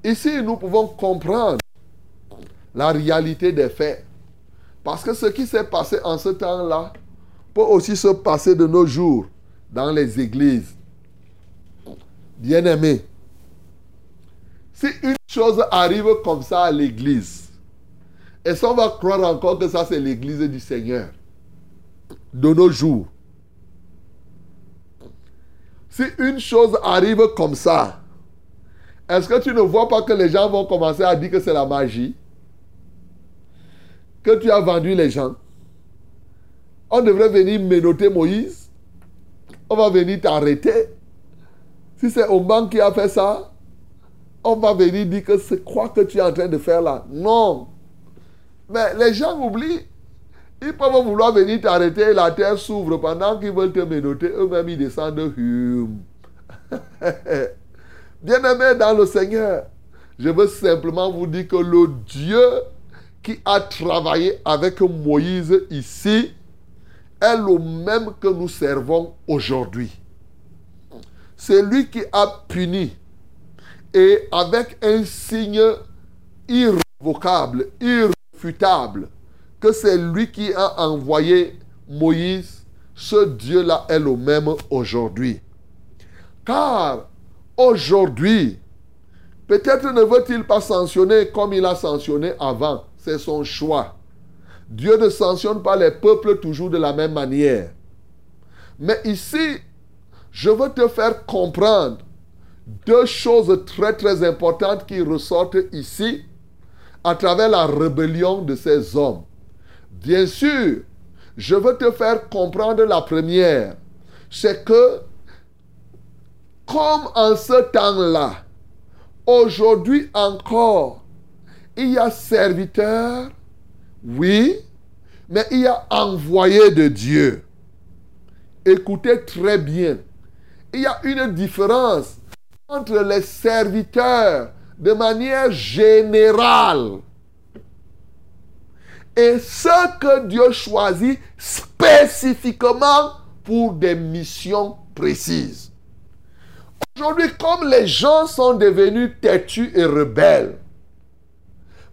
Ici, nous pouvons comprendre la réalité des faits. Parce que ce qui s'est passé en ce temps-là, peut aussi se passer de nos jours dans les églises. Bien-aimés, si une chose arrive comme ça à l'église, est-ce qu'on va croire encore que ça c'est l'église du Seigneur de nos jours? Si une chose arrive comme ça, est-ce que tu ne vois pas que les gens vont commencer à dire que c'est la magie? Que tu as vendu les gens? On devrait venir menotter Moïse On va venir t'arrêter. Si c'est Oman qui a fait ça, on va venir dire que c'est quoi que tu es en train de faire là. Non. Mais les gens oublient. Ils peuvent vouloir venir t'arrêter et la terre s'ouvre pendant qu'ils veulent te menotter. Eux-mêmes, ils descendent. Bien-aimés dans le Seigneur, je veux simplement vous dire que le Dieu qui a travaillé avec Moïse ici est le même que nous servons aujourd'hui. C'est lui qui a puni et avec un signe irrévocable, irréfutable, que c'est lui qui a envoyé Moïse, ce Dieu-là est le même aujourd'hui. Car aujourd'hui, peut-être ne veut-il pas sanctionner comme il a sanctionné avant, c'est son choix. Dieu ne sanctionne pas les peuples toujours de la même manière. Mais ici, je veux te faire comprendre deux choses très très importantes qui ressortent ici à travers la rébellion de ces hommes. Bien sûr, je veux te faire comprendre la première, c'est que comme en ce temps-là, aujourd'hui encore, il y a serviteurs, oui, mais il y a envoyés de Dieu. Écoutez très bien, il y a une différence entre les serviteurs de manière générale et ceux que Dieu choisit spécifiquement pour des missions précises. Aujourd'hui, comme les gens sont devenus têtus et rebelles,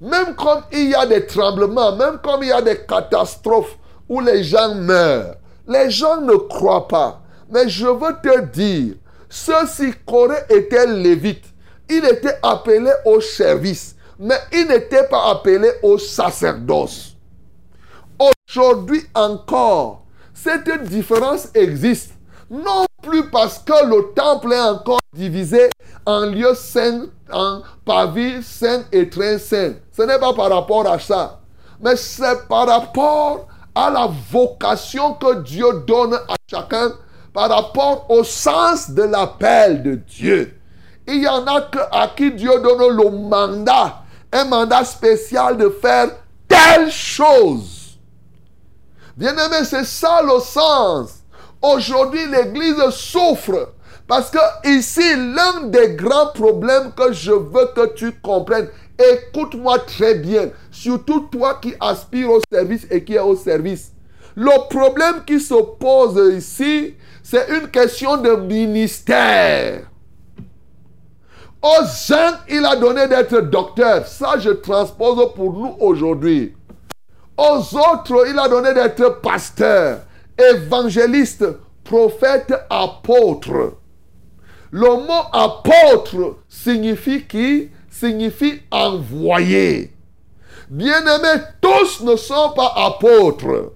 même comme il y a des tremblements, même comme il y a des catastrophes où les gens meurent, les gens ne croient pas. Mais je veux te dire, ceux-ci Corée était lévite. Il était appelé au service, mais il n'était pas appelé au sacerdoce. Aujourd'hui encore, cette différence existe. Non plus parce que le temple est encore divisé en lieux saints, en pavillons saints et très saints. Ce n'est pas par rapport à ça. Mais c'est par rapport à la vocation que Dieu donne à chacun par rapport au sens de l'appel de Dieu. Il y en a que, à qui Dieu donne le mandat, un mandat spécial de faire telle chose. Bien aimé, c'est ça le sens. Aujourd'hui, l'Église souffre parce que ici, l'un des grands problèmes que je veux que tu comprennes, écoute-moi très bien, surtout toi qui aspires au service et qui est au service. Le problème qui se pose ici, c'est une question de ministère. Aux uns, il a donné d'être docteur. Ça, je transpose pour nous aujourd'hui. Aux autres, il a donné d'être pasteur, évangéliste, prophète, apôtre. Le mot apôtre signifie qui? Signifie envoyé. Bien-aimés, tous ne sont pas apôtres.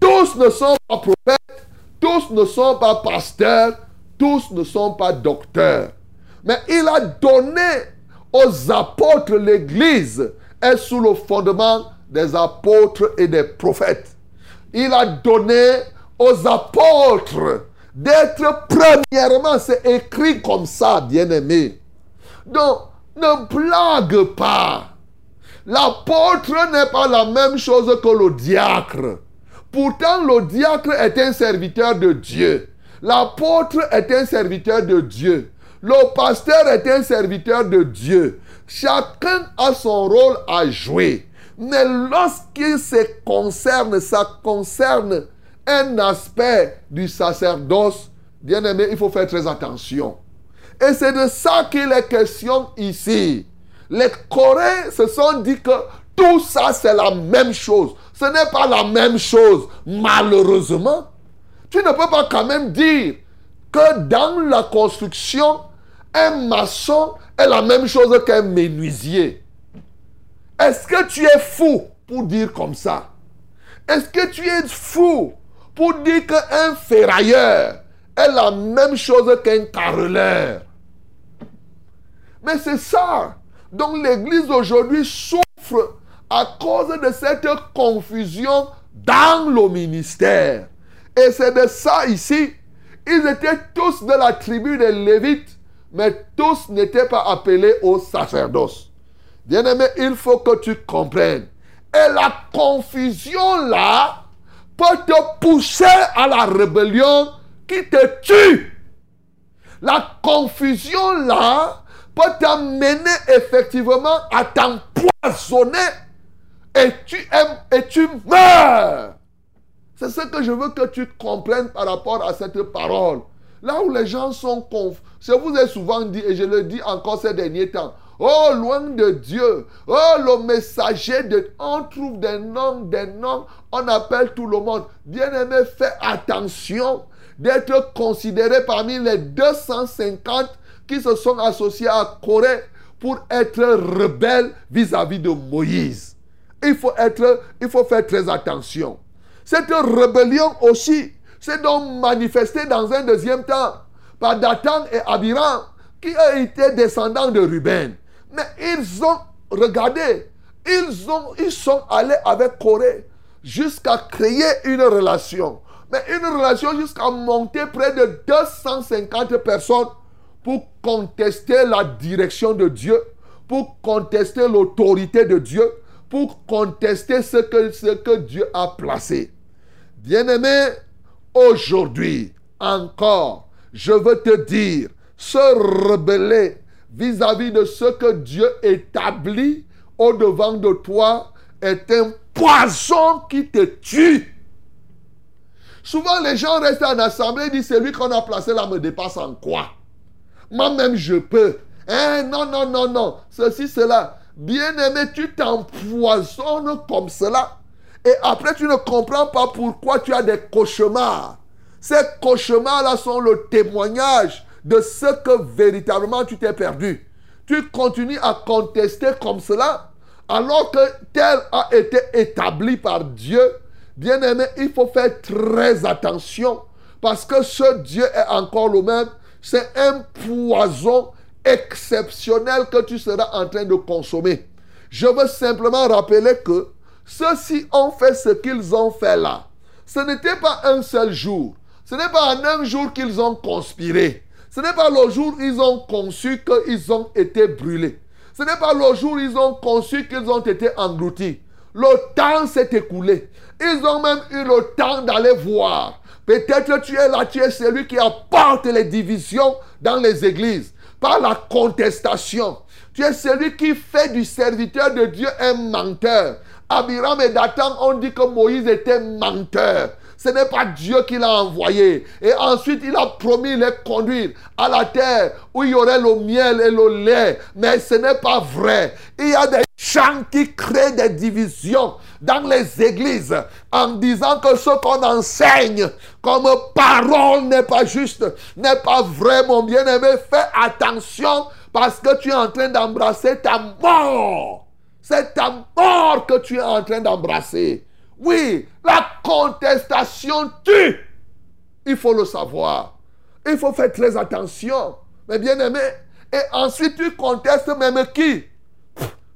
Tous ne sont pas prophètes. Tous ne sont pas pasteurs. Tous ne sont pas docteurs. Mais il a donné aux apôtres l'Église est sous le fondement des apôtres et des prophètes. Il a donné aux apôtres d'être premièrement, c'est écrit comme ça, bien-aimé. Donc, ne blague pas. L'apôtre n'est pas la même chose que le diacre. Pourtant, le diacre est un serviteur de Dieu. L'apôtre est un serviteur de Dieu. Le pasteur est un serviteur de Dieu. Chacun a son rôle à jouer. Mais lorsqu'il se concerne, ça concerne un aspect du sacerdoce, bien aimé, il faut faire très attention. Et c'est de ça qu'il est question ici. Les Coréens se sont dit que tout ça, c'est la même chose. Ce n'est pas la même chose, malheureusement. tu ne peux pas quand même dire que dans la construction, un maçon est la même chose qu'un menuisier. Est-ce que tu es fou pour dire comme ça? Est-ce que tu es fou pour dire qu'un ferrailleur est la même chose qu'un carreleur Mais c'est ça. Donc l'Église aujourd'hui souffre à cause de cette confusion dans le ministère. Et c'est de ça ici. Ils étaient tous de la tribu des Lévites, mais tous n'étaient pas appelés au sacerdoce. Bien-aimé, il faut que tu comprennes. Et la confusion là peut te pousser à la rébellion qui te tue. La confusion là peut t'amener effectivement à t'empoisonner et tu aimes et tu meurs. C'est ce que je veux que tu comprennes par rapport à cette parole. Là où les gens sont confus. Je vous ai souvent dit, et je le dis encore ces derniers temps, Oh, loin de Dieu. Oh, le messager de... On trouve des noms, des noms. On appelle tout le monde. Bien-aimé, fais attention d'être considéré parmi les 250 qui se sont associés à Corée pour être rebelles vis-à-vis de Moïse. Il faut, être, il faut faire très attention. Cette rébellion aussi s'est donc manifestée dans un deuxième temps par Dathan et Abiram qui ont été descendants de Ruben. Mais ils ont regardé, ils, ont, ils sont allés avec Corée jusqu'à créer une relation. Mais une relation jusqu'à monter près de 250 personnes pour contester la direction de Dieu, pour contester l'autorité de Dieu, pour contester ce que, ce que Dieu a placé. Bien-aimé, aujourd'hui encore, je veux te dire, se rebeller vis-à-vis de ce que Dieu établit au-devant de toi est un poison qui te tue. Souvent, les gens restent en assemblée et disent, celui qu'on a placé là me dépasse en quoi? Moi-même, je peux. Hein? Non, non, non, non. Ceci, cela. Bien-aimé, tu t'empoisonnes comme cela. Et après, tu ne comprends pas pourquoi tu as des cauchemars. Ces cauchemars-là sont le témoignage de ce que véritablement tu t'es perdu. Tu continues à contester comme cela, alors que tel a été établi par Dieu. Bien-aimé, il faut faire très attention parce que ce Dieu est encore le même. C'est un poison exceptionnel que tu seras en train de consommer. Je veux simplement rappeler que ceux-ci ont fait ce qu'ils ont fait là. Ce n'était pas un seul jour. Ce n'est pas en un jour qu'ils ont conspiré. Ce n'est pas le jour où ils ont conçu qu'ils ont été brûlés. Ce n'est pas le jour où ils ont conçu qu'ils ont été engloutis. Le temps s'est écoulé. Ils ont même eu le temps d'aller voir. Peut-être tu es là, tu es celui qui apporte les divisions dans les églises par la contestation. Tu es celui qui fait du serviteur de Dieu un menteur. Abiram et Dathan ont dit que Moïse était menteur. Ce n'est pas Dieu qui l'a envoyé. Et ensuite, il a promis les conduire à la terre où il y aurait le miel et le lait. Mais ce n'est pas vrai. Il y a des chants qui créent des divisions dans les églises en disant que ce qu'on enseigne comme parole n'est pas juste, n'est pas vrai, mon bien-aimé. Fais attention parce que tu es en train d'embrasser ta mort. C'est ta mort que tu es en train d'embrasser. Oui, la contestation tue. Il faut le savoir. Il faut faire très attention. Mais bien aimé, et ensuite tu contestes même qui?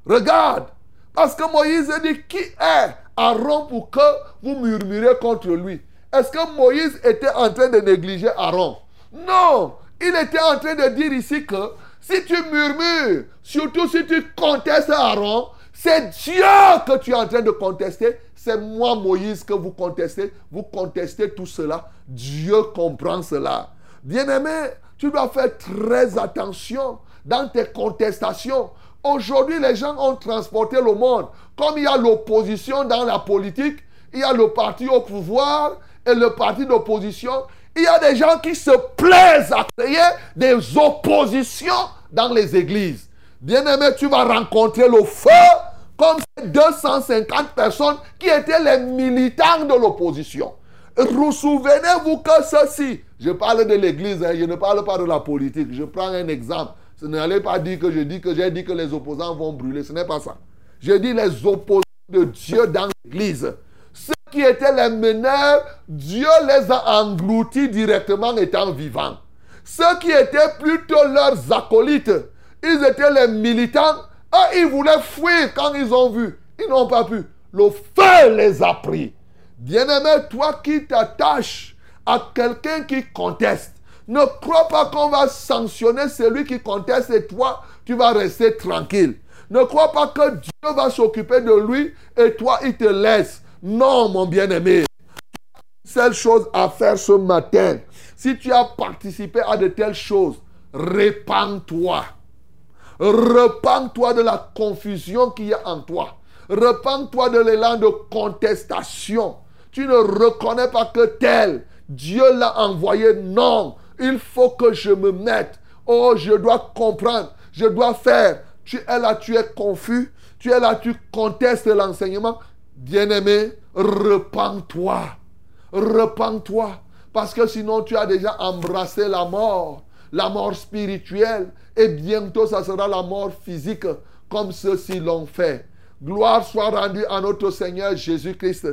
Regarde. Parce que Moïse dit qui est Aaron pour que vous murmurez contre lui? Est-ce que Moïse était en train de négliger Aaron Non. Il était en train de dire ici que si tu murmures, surtout si tu contestes Aaron, c'est Dieu que tu es en train de contester. C'est moi, Moïse, que vous contestez. Vous contestez tout cela. Dieu comprend cela. Bien-aimé, tu dois faire très attention dans tes contestations. Aujourd'hui, les gens ont transporté le monde. Comme il y a l'opposition dans la politique, il y a le parti au pouvoir et le parti d'opposition. Il y a des gens qui se plaisent à créer des oppositions dans les églises. Bien-aimé, tu vas rencontrer le feu comme ces 250 personnes qui étaient les militants de l'opposition. Souvenez-vous que ceci, je parle de l'église, hein, je ne parle pas de la politique. Je prends un exemple. Ce n'allez pas dire que je dis que j'ai dit que les opposants vont brûler. Ce n'est pas ça. Je dis les opposants de Dieu dans l'église. Ceux qui étaient les meneurs, Dieu les a engloutis directement étant vivants. Ceux qui étaient plutôt leurs acolytes, ils étaient les militants. Ah, ils voulaient fuir quand ils ont vu. Ils n'ont pas pu. Le feu les a pris. Bien-aimé, toi qui t'attaches à quelqu'un qui conteste, ne crois pas qu'on va sanctionner celui qui conteste et toi, tu vas rester tranquille. Ne crois pas que Dieu va s'occuper de lui et toi, il te laisse. Non, mon bien-aimé. Seule chose à faire ce matin, si tu as participé à de telles choses, répands-toi. Repends-toi de la confusion qu'il y a en toi. Repends-toi de l'élan de contestation. Tu ne reconnais pas que tel, Dieu l'a envoyé. Non, il faut que je me mette. Oh, je dois comprendre. Je dois faire. Tu es là, tu es confus. Tu es là, tu contestes l'enseignement. Bien-aimé, repends-toi. Repends-toi. Parce que sinon, tu as déjà embrassé la mort. La mort spirituelle. Et bientôt, ça sera la mort physique, comme ceux-ci l'ont fait. Gloire soit rendue à notre Seigneur Jésus-Christ,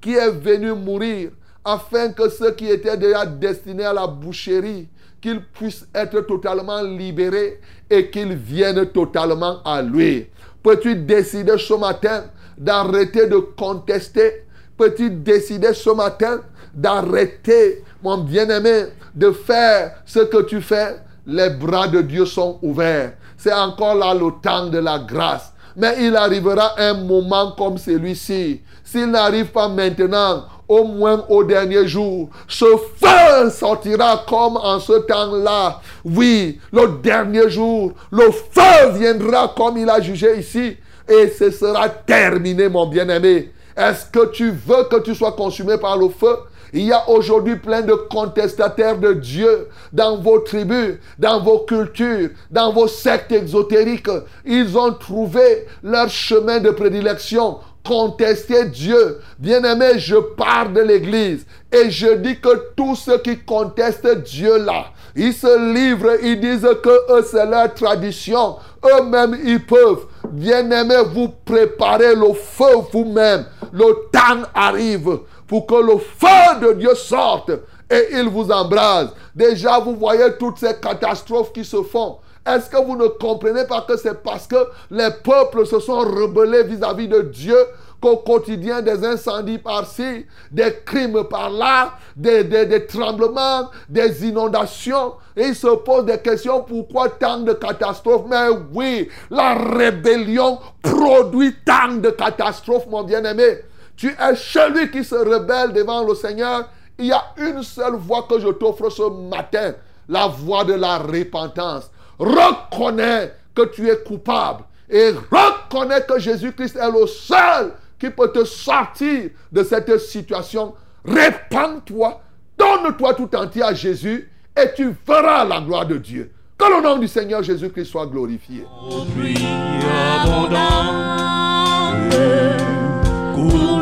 qui est venu mourir afin que ceux qui étaient déjà destinés à la boucherie, qu'ils puissent être totalement libérés et qu'ils viennent totalement à lui. Peux-tu décider ce matin d'arrêter de contester? Peux-tu décider ce matin d'arrêter, mon bien-aimé, de faire ce que tu fais? Les bras de Dieu sont ouverts. C'est encore là le temps de la grâce. Mais il arrivera un moment comme celui-ci. S'il n'arrive pas maintenant, au moins au dernier jour, ce feu sortira comme en ce temps-là. Oui, le dernier jour, le feu viendra comme il a jugé ici. Et ce sera terminé, mon bien-aimé. Est-ce que tu veux que tu sois consumé par le feu? Il y a aujourd'hui plein de contestataires de Dieu dans vos tribus, dans vos cultures, dans vos sectes exotériques. Ils ont trouvé leur chemin de prédilection contester Dieu. Bien-aimé, je pars de l'Église et je dis que tous ceux qui contestent Dieu là, ils se livrent, ils disent que eux c'est leur tradition. Eux-mêmes, ils peuvent. Bien-aimé, vous préparez le feu vous-même. Le temps arrive pour que le feu de Dieu sorte et il vous embrase. Déjà, vous voyez toutes ces catastrophes qui se font. Est-ce que vous ne comprenez pas que c'est parce que les peuples se sont rebellés vis-à-vis de Dieu qu'au quotidien des incendies par-ci, des crimes par-là, des, tremblements, des inondations? Et ils se posent des questions, pourquoi tant de catastrophes? Mais oui, la rébellion produit tant de catastrophes, mon bien-aimé. Tu es celui qui se rebelle devant le Seigneur. Il y a une seule voix que je t'offre ce matin, la voix de la repentance. Reconnais que tu es coupable et reconnais que Jésus-Christ est le seul qui peut te sortir de cette situation. Répands-toi, donne-toi tout entier à Jésus et tu verras la gloire de Dieu. Que le nom du Seigneur Jésus-Christ soit glorifié.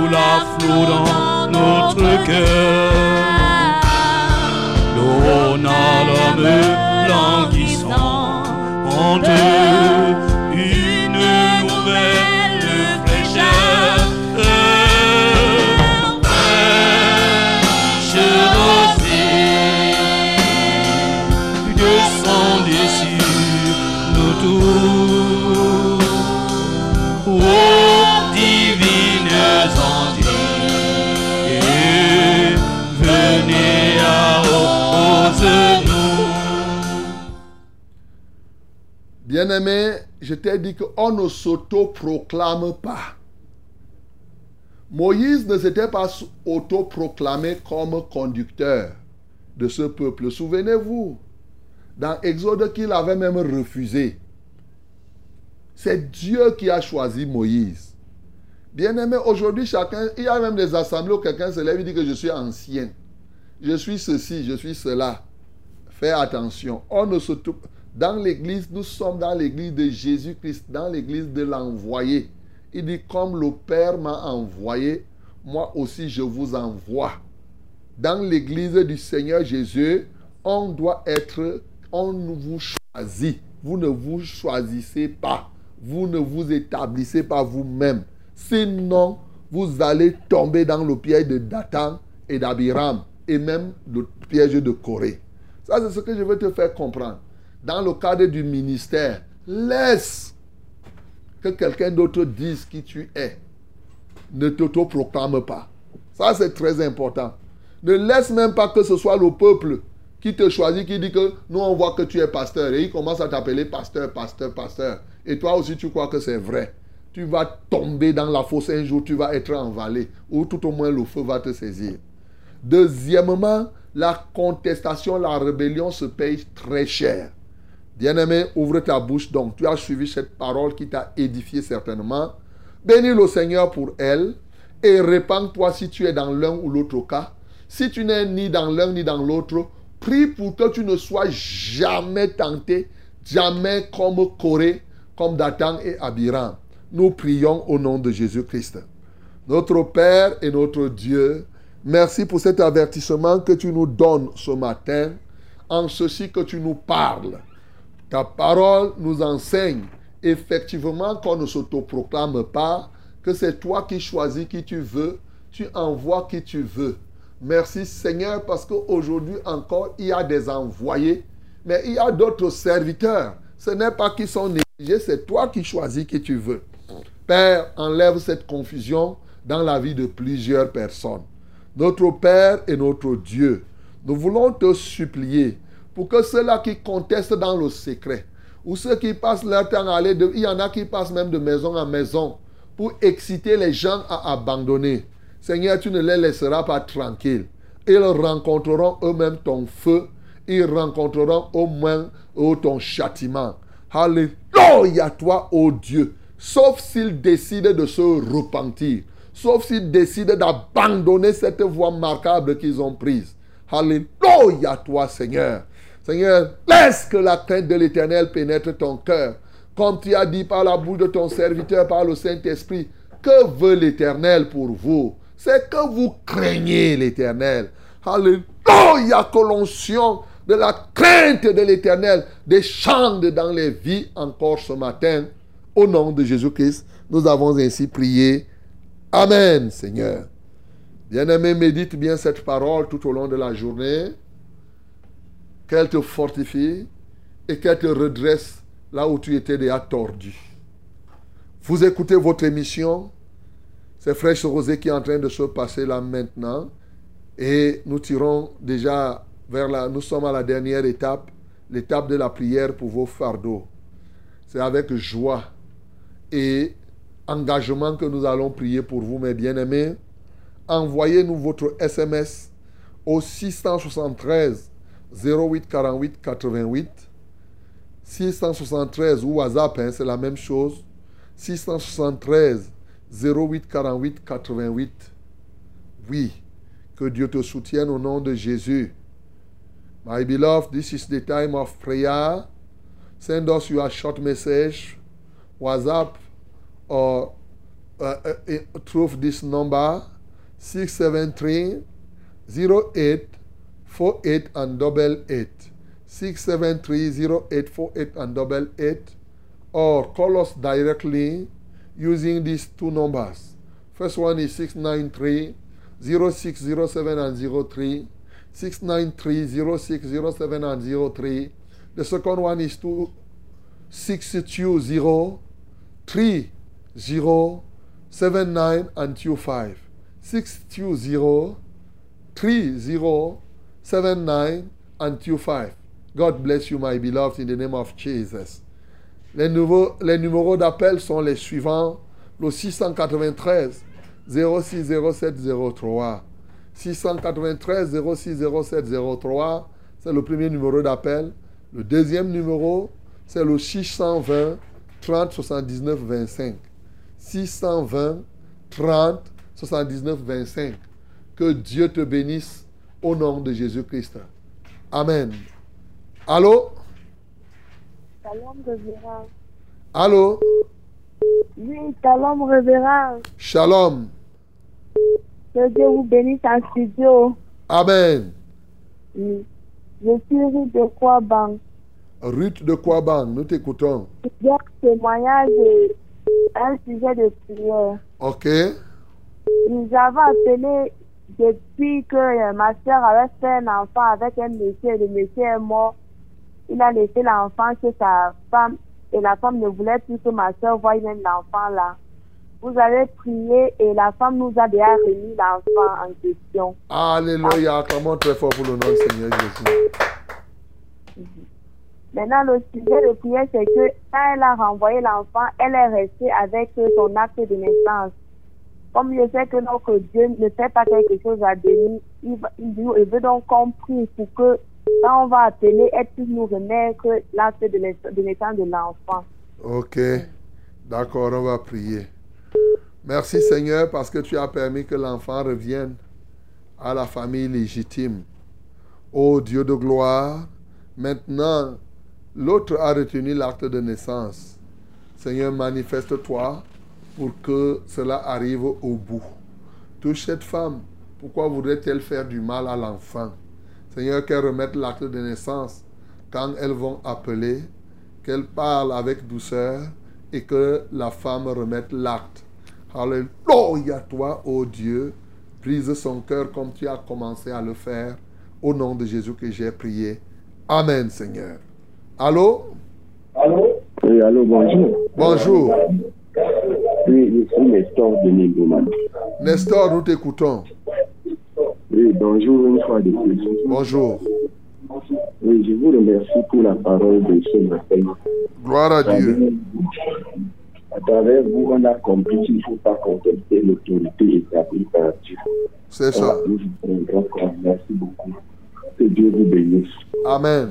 Coule à flot dans notre cœur. L'eau l'homme languissant en Bien-aimé, je t'ai dit qu'on ne s'auto-proclame pas. Moïse ne s'était pas auto-proclamé comme conducteur de ce peuple. Souvenez-vous, dans Exode qu'il avait même refusé. C'est Dieu qui a choisi Moïse. Bien-aimé, aujourd'hui, chacun, il y a même des assemblées où quelqu'un se lève et dit que je suis ancien. Je suis ceci, je suis cela. Fais attention. On ne se Dans l'église, nous sommes dans l'église de Jésus-Christ, dans l'église de l'envoyé. Il dit, comme le Père m'a envoyé, moi aussi je vous envoie. dans l'église du Seigneur Jésus, on doit être, on vous choisit. Vous ne vous choisissez pas. Vous ne vous établissez pas vous-même. Sinon, vous allez tomber dans le piège de Dathan et d'Abiram et même le piège de Corée. Ça, c'est ce que je veux te faire comprendre. Dans le cadre du ministère, laisse que quelqu'un d'autre dise qui tu es. Ne t'auto-proclame pas. Ça, c'est très important. Ne laisse même pas que ce soit le peuple qui te choisit, qui dit que nous, on voit que tu es pasteur. Et il commence à t'appeler pasteur, pasteur, pasteur. Et toi aussi, tu crois que c'est vrai. Tu vas tomber dans la fosse un jour, tu vas être envalé. Ou tout au moins, le feu va te saisir. Deuxièmement, la contestation, la rébellion se paye très cher. Bien-aimé, ouvre ta bouche donc. Tu as suivi cette parole qui t'a édifié certainement. Bénis le Seigneur pour elle et répands-toi si tu es dans l'un ou l'autre cas. Si tu n'es ni dans l'un ni dans l'autre, prie pour que tu ne sois jamais tenté, jamais comme Corée, comme Dathan et Abiram. Nous prions au nom de Jésus-Christ. Notre Père et notre Dieu, merci pour cet avertissement que tu nous donnes ce matin, en ceci que tu nous parles. Ta parole nous enseigne effectivement qu'on ne s'autoproclame pas, que c'est toi qui choisis qui tu veux, tu envoies qui tu veux. Merci Seigneur parce qu'aujourd'hui encore, il y a des envoyés, mais il y a d'autres serviteurs. Ce n'est pas qu'ils sont négligés, c'est toi qui choisis qui tu veux. Père, enlève cette confusion dans la vie de plusieurs personnes. Notre Père et notre Dieu, nous voulons te supplier pour que ceux-là qui contestent dans le secret, ou ceux qui passent leur temps à aller, de, il y en a qui passent même de maison en maison pour exciter les gens à abandonner. Seigneur, tu ne les laisseras pas tranquilles. Ils rencontreront eux-mêmes ton feu. Ils rencontreront au moins oh, ton châtiment. Alléluia, toi, ô Dieu. Sauf s'ils décident de se repentir. Sauf s'ils décident d'abandonner cette voie marquable qu'ils ont prise. Alléluia, toi, Seigneur. Seigneur, laisse que la crainte de l'Éternel pénètre ton cœur. Comme tu as dit par la bouche de ton serviteur, par le Saint-Esprit, que veut l'Éternel pour vous? C'est que vous craignez l'Éternel. Alléluia, que l'onction de la crainte de l'Éternel descende dans les vies encore ce matin. Au nom de Jésus-Christ, nous avons ainsi prié. Amen, Seigneur. Bien-aimé, médite bien cette parole tout au long de la journée qu'elle te fortifie et qu'elle te redresse là où tu étais déjà tordu. Vous écoutez votre émission, c'est Fraîche Rosée qui est en train de se passer là maintenant et nous tirons déjà vers la... Nous sommes à la dernière étape, l'étape de la prière pour vos fardeaux. C'est avec joie et engagement que nous allons prier pour vous, mes bien-aimés. Envoyez-nous votre SMS au 673 08 48 88. 673 ou WhatsApp, hein, c'est la même chose. 673 08 48 88. Oui, que Dieu te soutienne au nom de Jésus. My beloved, this is the time of prayer. Send us your short message, WhatsApp, or uh, uh, uh, through this number 673 08 48 and double 8. 673 0848 and double 8. Or call us directly using these two numbers. First one is 693 0607 and 03. 693 0607 and 03. The second one is 2 620 30 79 and 25. 620 30 79 and 25. God bless you, my beloved, in the name of Jesus. Les, nouveaux, les numéros d'appel sont les suivants. Le 693 06 07 03. 693 06 07 03, c'est le premier numéro d'appel. Le deuxième numéro, c'est le 620 30 79 25. 620 30 79 25. Que Dieu te bénisse au nom de Jésus-Christ. Amen. Allô? Shalom, révérend. Allô? Oui, shalom, révérend. Shalom. Que Dieu vous bénisse en studio. Amen. Oui. Je suis Ruth de Kouaban. Ruth de Kouaban, nous t'écoutons. Hier, témoignage un sujet de prière. Ok. Nous avons appelé depuis que euh, ma soeur avait fait un enfant avec un monsieur et le monsieur est mort. Il a laissé l'enfant chez sa femme et la femme ne voulait plus que ma soeur voie même l'enfant là. Vous avez prié et la femme nous a déjà remis l'enfant en question. Alléluia. Comment très fort pour le nom du Seigneur Jésus. Maintenant, le sujet de prière, c'est que quand elle a renvoyé l'enfant, elle est restée avec son acte de naissance. Comme je sais que notre Dieu ne fait pas quelque chose à demi, il, il veut- donc qu'on pour que quand on va appeler, elle puisse nous remettre l'acte de naissance de l'enfant. Ok. D'accord, on va prier. Merci Seigneur parce que tu as permis que l'enfant revienne à la famille légitime. Ô Dieu de gloire, maintenant, l'autre a retenu l'acte de naissance. Seigneur, manifeste-toi pour que cela arrive au bout. Touche cette femme. Pourquoi voudrait-elle faire du mal à l'enfant? Seigneur, qu'elle remette l'acte de naissance quand elles vont appeler, qu'elle parle avec douceur et que la femme remette l'acte. Alléluia, toi, ô Dieu, brise son cœur comme tu as commencé à le faire. Au nom de Jésus que j'ai prié. Amen, Seigneur. Allô? Oui, allô, bonjour. Bonjour. Oui, je suis Nestor de. Nestor, nous t'écoutons. Oui, bonjour une fois de plus. Bonjour. Oui, je vous remercie pour la parole de ce matin. Gloire à Dieu. À travers vous, on a compris qu'il ne faut pas contester l'autorité établie par Dieu. C'est ça. Merci beaucoup. Que Dieu vous bénisse. Amen.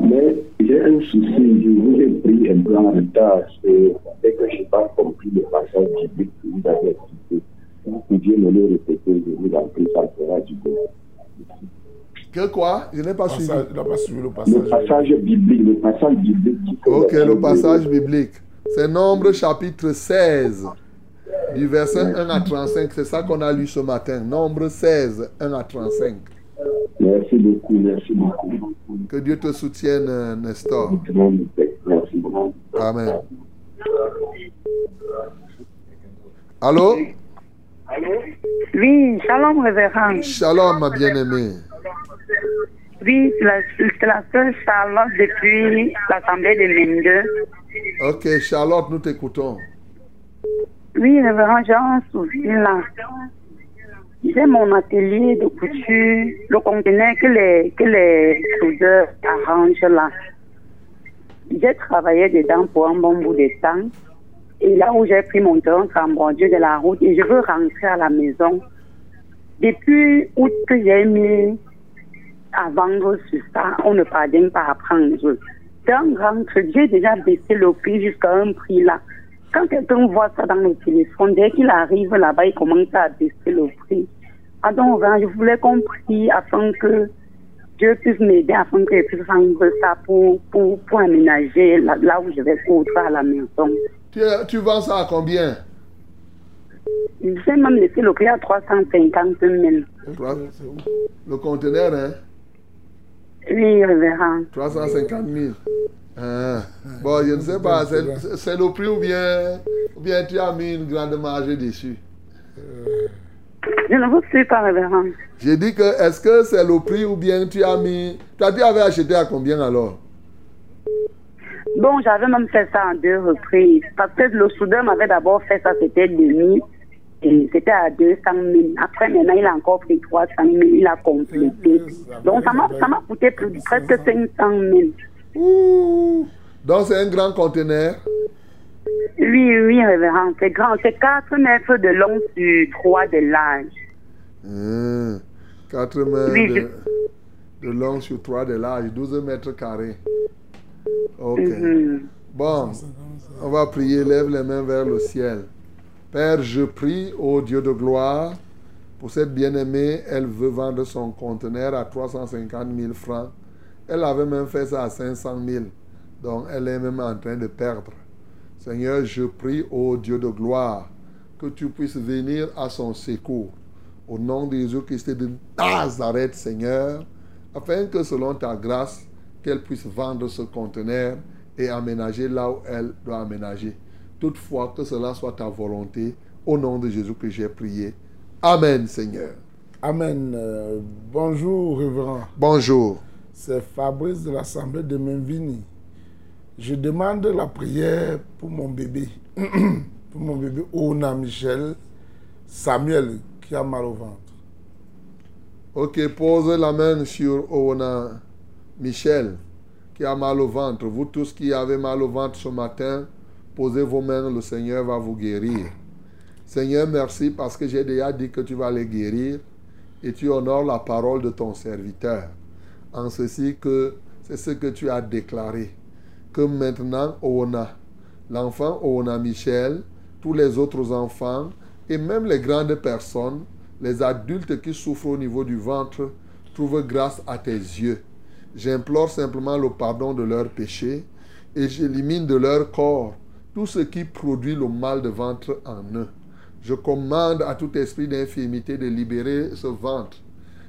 Mais j'ai un souci, je vous ai pris un peu en retard. C'est que je n'ai pas compris le passage biblique que vous avez cité. Si vous pouviez me le répéter, je vous en prie, ça me fera du bien. Que quoi? Je n'ai pas pas suivi le Le passage. passage biblique, le passage biblique. Ok, le passage biblique. C'est Nombre chapitre 16, du verset 1 à 35. C'est ça qu'on a lu ce matin. Nombre 16, 1 à 35. Merci beaucoup, merci beaucoup. Que Dieu te soutienne, Nestor. Merci beaucoup. Amen. Allô? Oui, shalom révérend. Shalom, ma bien-aimée. Oui, c'est la, sœur Charlotte depuis l'Assemblée de Mende. Ok, Charlotte, nous t'écoutons. Oui, révérend, j'ai un souci là. J'ai mon atelier de couture, le conteneur que les, que les soudeurs arrangent là. J'ai travaillé dedans pour un bon bout de temps. Et là où j'ai pris mon terrain en bordure de la route et je veux rentrer à la maison. Depuis août que j'ai mis à vendre sur ça, on ne parvient pas à prendre. Grand truc. J'ai déjà baissé le prix jusqu'à un prix là. Quand quelqu'un voit ça dans le téléphone, dès qu'il arrive là-bas, il commence à baisser le prix. Ah donc, je voulais qu'on prie afin que Dieu puisse m'aider, afin que je puisse vendre ça pour, pour, pour aménager là, là où je vais coudre à la maison. Tu, tu vends ça à combien? Je vais même laisser le prix à 350 000. Le conteneur, hein? Oui, révérend. 350 000. Hein. Bon, je ne sais pas, c'est le prix ou bien, ou bien tu as mis une grande marge dessus? Je ne vous suis pas, révérend. J'ai dit que est-ce que c'est le prix ou bien tu as mis. Toi, tu avais acheté à combien alors? Bon, j'avais même fait ça en deux reprises. Parce que le soudeur m'avait d'abord fait ça, c'était demi. Et c'était à 200 000. Après, maintenant, il a encore pris 300 000. Il a complété. Donc, ça m'a ça m'a coûté plus, presque 500 000. Donc, c'est un grand conteneur? Oui, oui, révérend. C'est grand. C'est 4 mètres de long sur 3 de large. 4 mètres Oui, de, de long sur 3 de large, 12 mètres carrés. Ok. Mhm. Bon, on va prier, lève les mains vers le ciel. Père, je prie au Dieu de gloire pour cette bien-aimée. Elle veut vendre son conteneur à 350 000 francs. Elle avait même fait ça à 500 000. Donc, elle est même en train de perdre. Seigneur, je prie au Dieu de gloire que tu puisses venir à son secours. au nom de Jésus-Christ de Nazareth, Seigneur, afin que selon ta grâce, qu'elle puisse vendre ce conteneur et aménager là où elle doit aménager. Toutefois, que cela soit ta volonté, au nom de Jésus que j'ai prié. Amen, Seigneur. Amen. Euh, bonjour, révérend. Bonjour. C'est Fabrice de l'Assemblée de Menvini. Je demande la prière pour mon bébé. pour mon bébé Ona Michel Samuel qui a mal au ventre. Ok, pose la main sur Oona Michel qui a mal au ventre. Vous tous qui avez mal au ventre ce matin, posez vos mains, le Seigneur va vous guérir. Seigneur, merci parce que j'ai déjà dit que tu vas les guérir et tu honores la parole de ton serviteur. En ceci que c'est ce que tu as déclaré. Que maintenant, Oona, l'enfant Oona Michel, tous les autres enfants et même les grandes personnes, les adultes qui souffrent au niveau du ventre, trouvent grâce à tes yeux. J'implore simplement le pardon de leurs péchés et j'élimine de leur corps tout ce qui produit le mal de ventre en eux. Je commande à tout esprit d'infirmité de libérer ce ventre.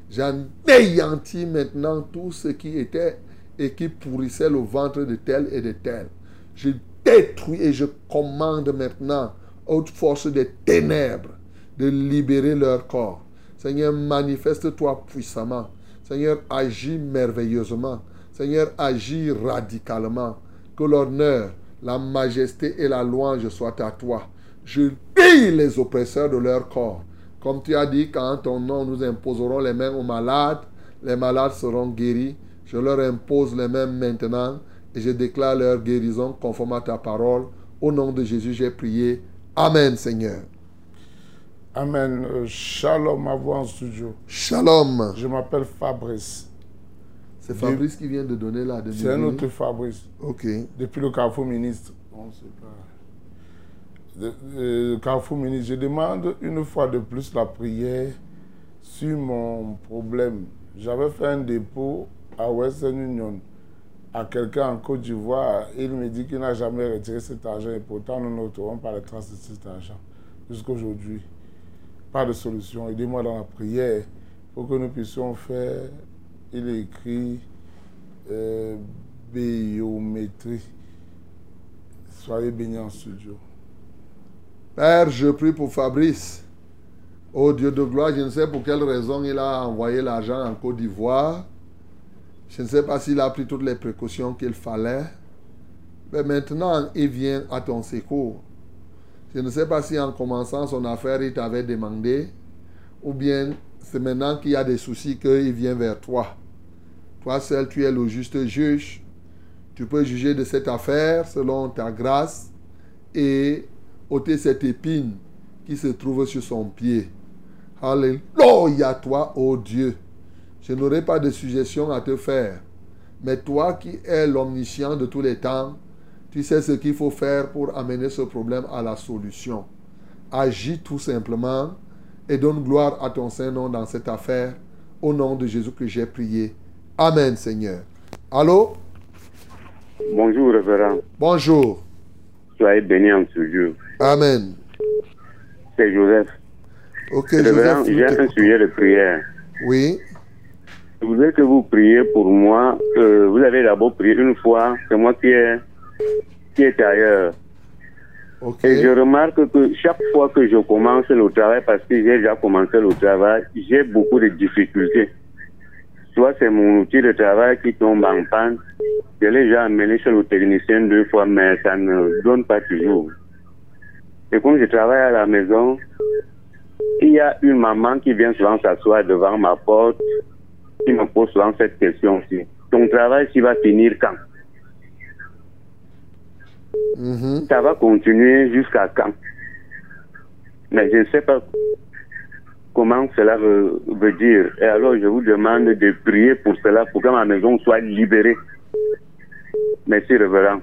J'anéantis maintenant tout ce qui était et qui pourrissait le ventre de tel et de tel. Je détruis et je commande maintenant haute force des ténèbres de libérer leur corps. Seigneur, manifeste-toi puissamment. Seigneur, agis merveilleusement. Seigneur, agis radicalement. Que l'honneur, la majesté et la louange soient à toi. Je pille les oppresseurs de leur corps. Comme tu as dit, quand ton nom nous imposerons les mains aux malades, les malades seront guéris. Je leur impose les mains maintenant et je déclare leur guérison conforme à ta parole. Au nom de Jésus, j'ai prié. Amen, Seigneur. Amen. Euh, Shalom à vous en studio. Shalom. Je m'appelle Fabrice. C'est Fabrice qui vient de donner la demi C'est un autre Fabrice. Ok. Depuis le Carrefour ministre. On sait pas. Le, le Carrefour ministre, je demande une fois de plus la prière sur mon problème. J'avais fait un dépôt à Western Union à quelqu'un en Côte d'Ivoire. Il me dit qu'il n'a jamais retiré cet argent et pourtant nous retrouvons pas les traces de cet argent jusqu'à aujourd'hui. Pas de solution. Aidez-moi dans la prière pour que nous puissions faire. Il est écrit euh, biométrie. Soyez bénis en studio. Père, je prie pour Fabrice. Oh Dieu de gloire, je ne sais pour quelle raison il a envoyé l'argent en Côte d'Ivoire. Je ne sais pas s'il a pris toutes les précautions qu'il fallait. Mais maintenant, il vient à ton secours. Je ne sais pas si en commençant son affaire, il t'avait demandé, ou bien c'est maintenant qu'il y a des soucis qu'il vient vers toi. Toi seul, tu es le juste juge. Tu peux juger de cette affaire selon ta grâce et ôter cette épine qui se trouve sur son pied. Alléluia, toi, ô Dieu. Je n'aurai pas de suggestion à te faire. Mais toi qui es l'omniscient de tous les temps, tu sais ce qu'il faut faire pour amener ce problème à la solution. Agis tout simplement et donne gloire à ton Saint-Nom dans cette affaire. Au nom de Jésus que j'ai prié. Amen, Seigneur. Allô? Bonjour, révérend. Bonjour. Soyez bénis en ce jour. Amen. C'est Joseph. Ok, Joseph. j'ai un sujet de prière. Oui. Je voudrais que vous priez pour moi. Euh, vous avez d'abord prié une fois. C'est moi qui est, qui est ailleurs. Et je remarque que chaque fois que je commence le travail, parce que j'ai déjà commencé le travail, j'ai beaucoup de difficultés. Soit c'est mon outil de travail qui tombe en panne. Je l'ai déjà amené chez le technicien deux fois, mais ça ne donne pas toujours. Et comme je travaille à la maison, il y a une maman qui vient souvent s'asseoir devant ma porte, qui me pose souvent cette question aussi. Ton travail, tu vas finir quand? Mhm. Ça va continuer jusqu'à quand? Mais je ne sais pas comment cela veut, dire? Et alors, je vous demande de prier pour cela, pour que ma maison soit libérée. Merci, révérend.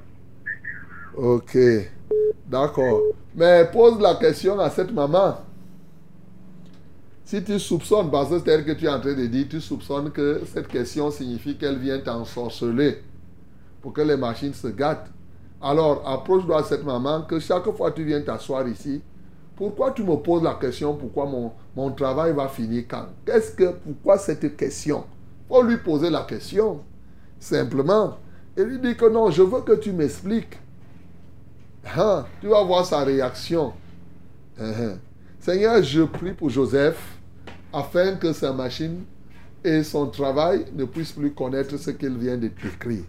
Ok. D'accord. Mais pose la question à cette maman. Si tu soupçonnes, parce que c'est elle que tu es en train de dire, tu soupçonnes que cette question signifie qu'elle vient t'ensorceler pour que les machines se gâtent. Alors, approche-toi à cette maman que chaque fois que tu viens t'asseoir ici, pourquoi tu me poses la question pourquoi mon, travail va finir quand? Qu'est-ce que, pourquoi cette question? Faut lui poser la question, simplement. Et lui dit que non, je veux que tu m'expliques. Hein, tu vas voir sa réaction. Hein, Seigneur, je prie pour Joseph afin que sa machine et son travail ne puissent plus connaître ce qu'il vient de t'écrire.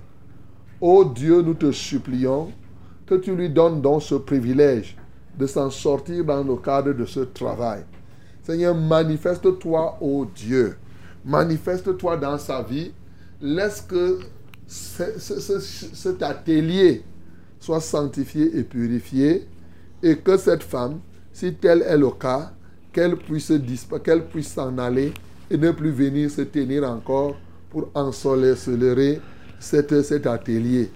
Ô Dieu, nous te supplions que tu lui donnes donc ce privilège de s'en sortir dans le cadre de ce travail. Seigneur, manifeste-toi, ô Dieu. Manifeste-toi dans sa vie. Laisse que ce- ce- ce- cet atelier soit sanctifié et purifié et que cette femme, si tel est le cas, qu'elle puisse, s'en aller et ne plus venir se tenir encore pour ensoleiller cet, cet atelier.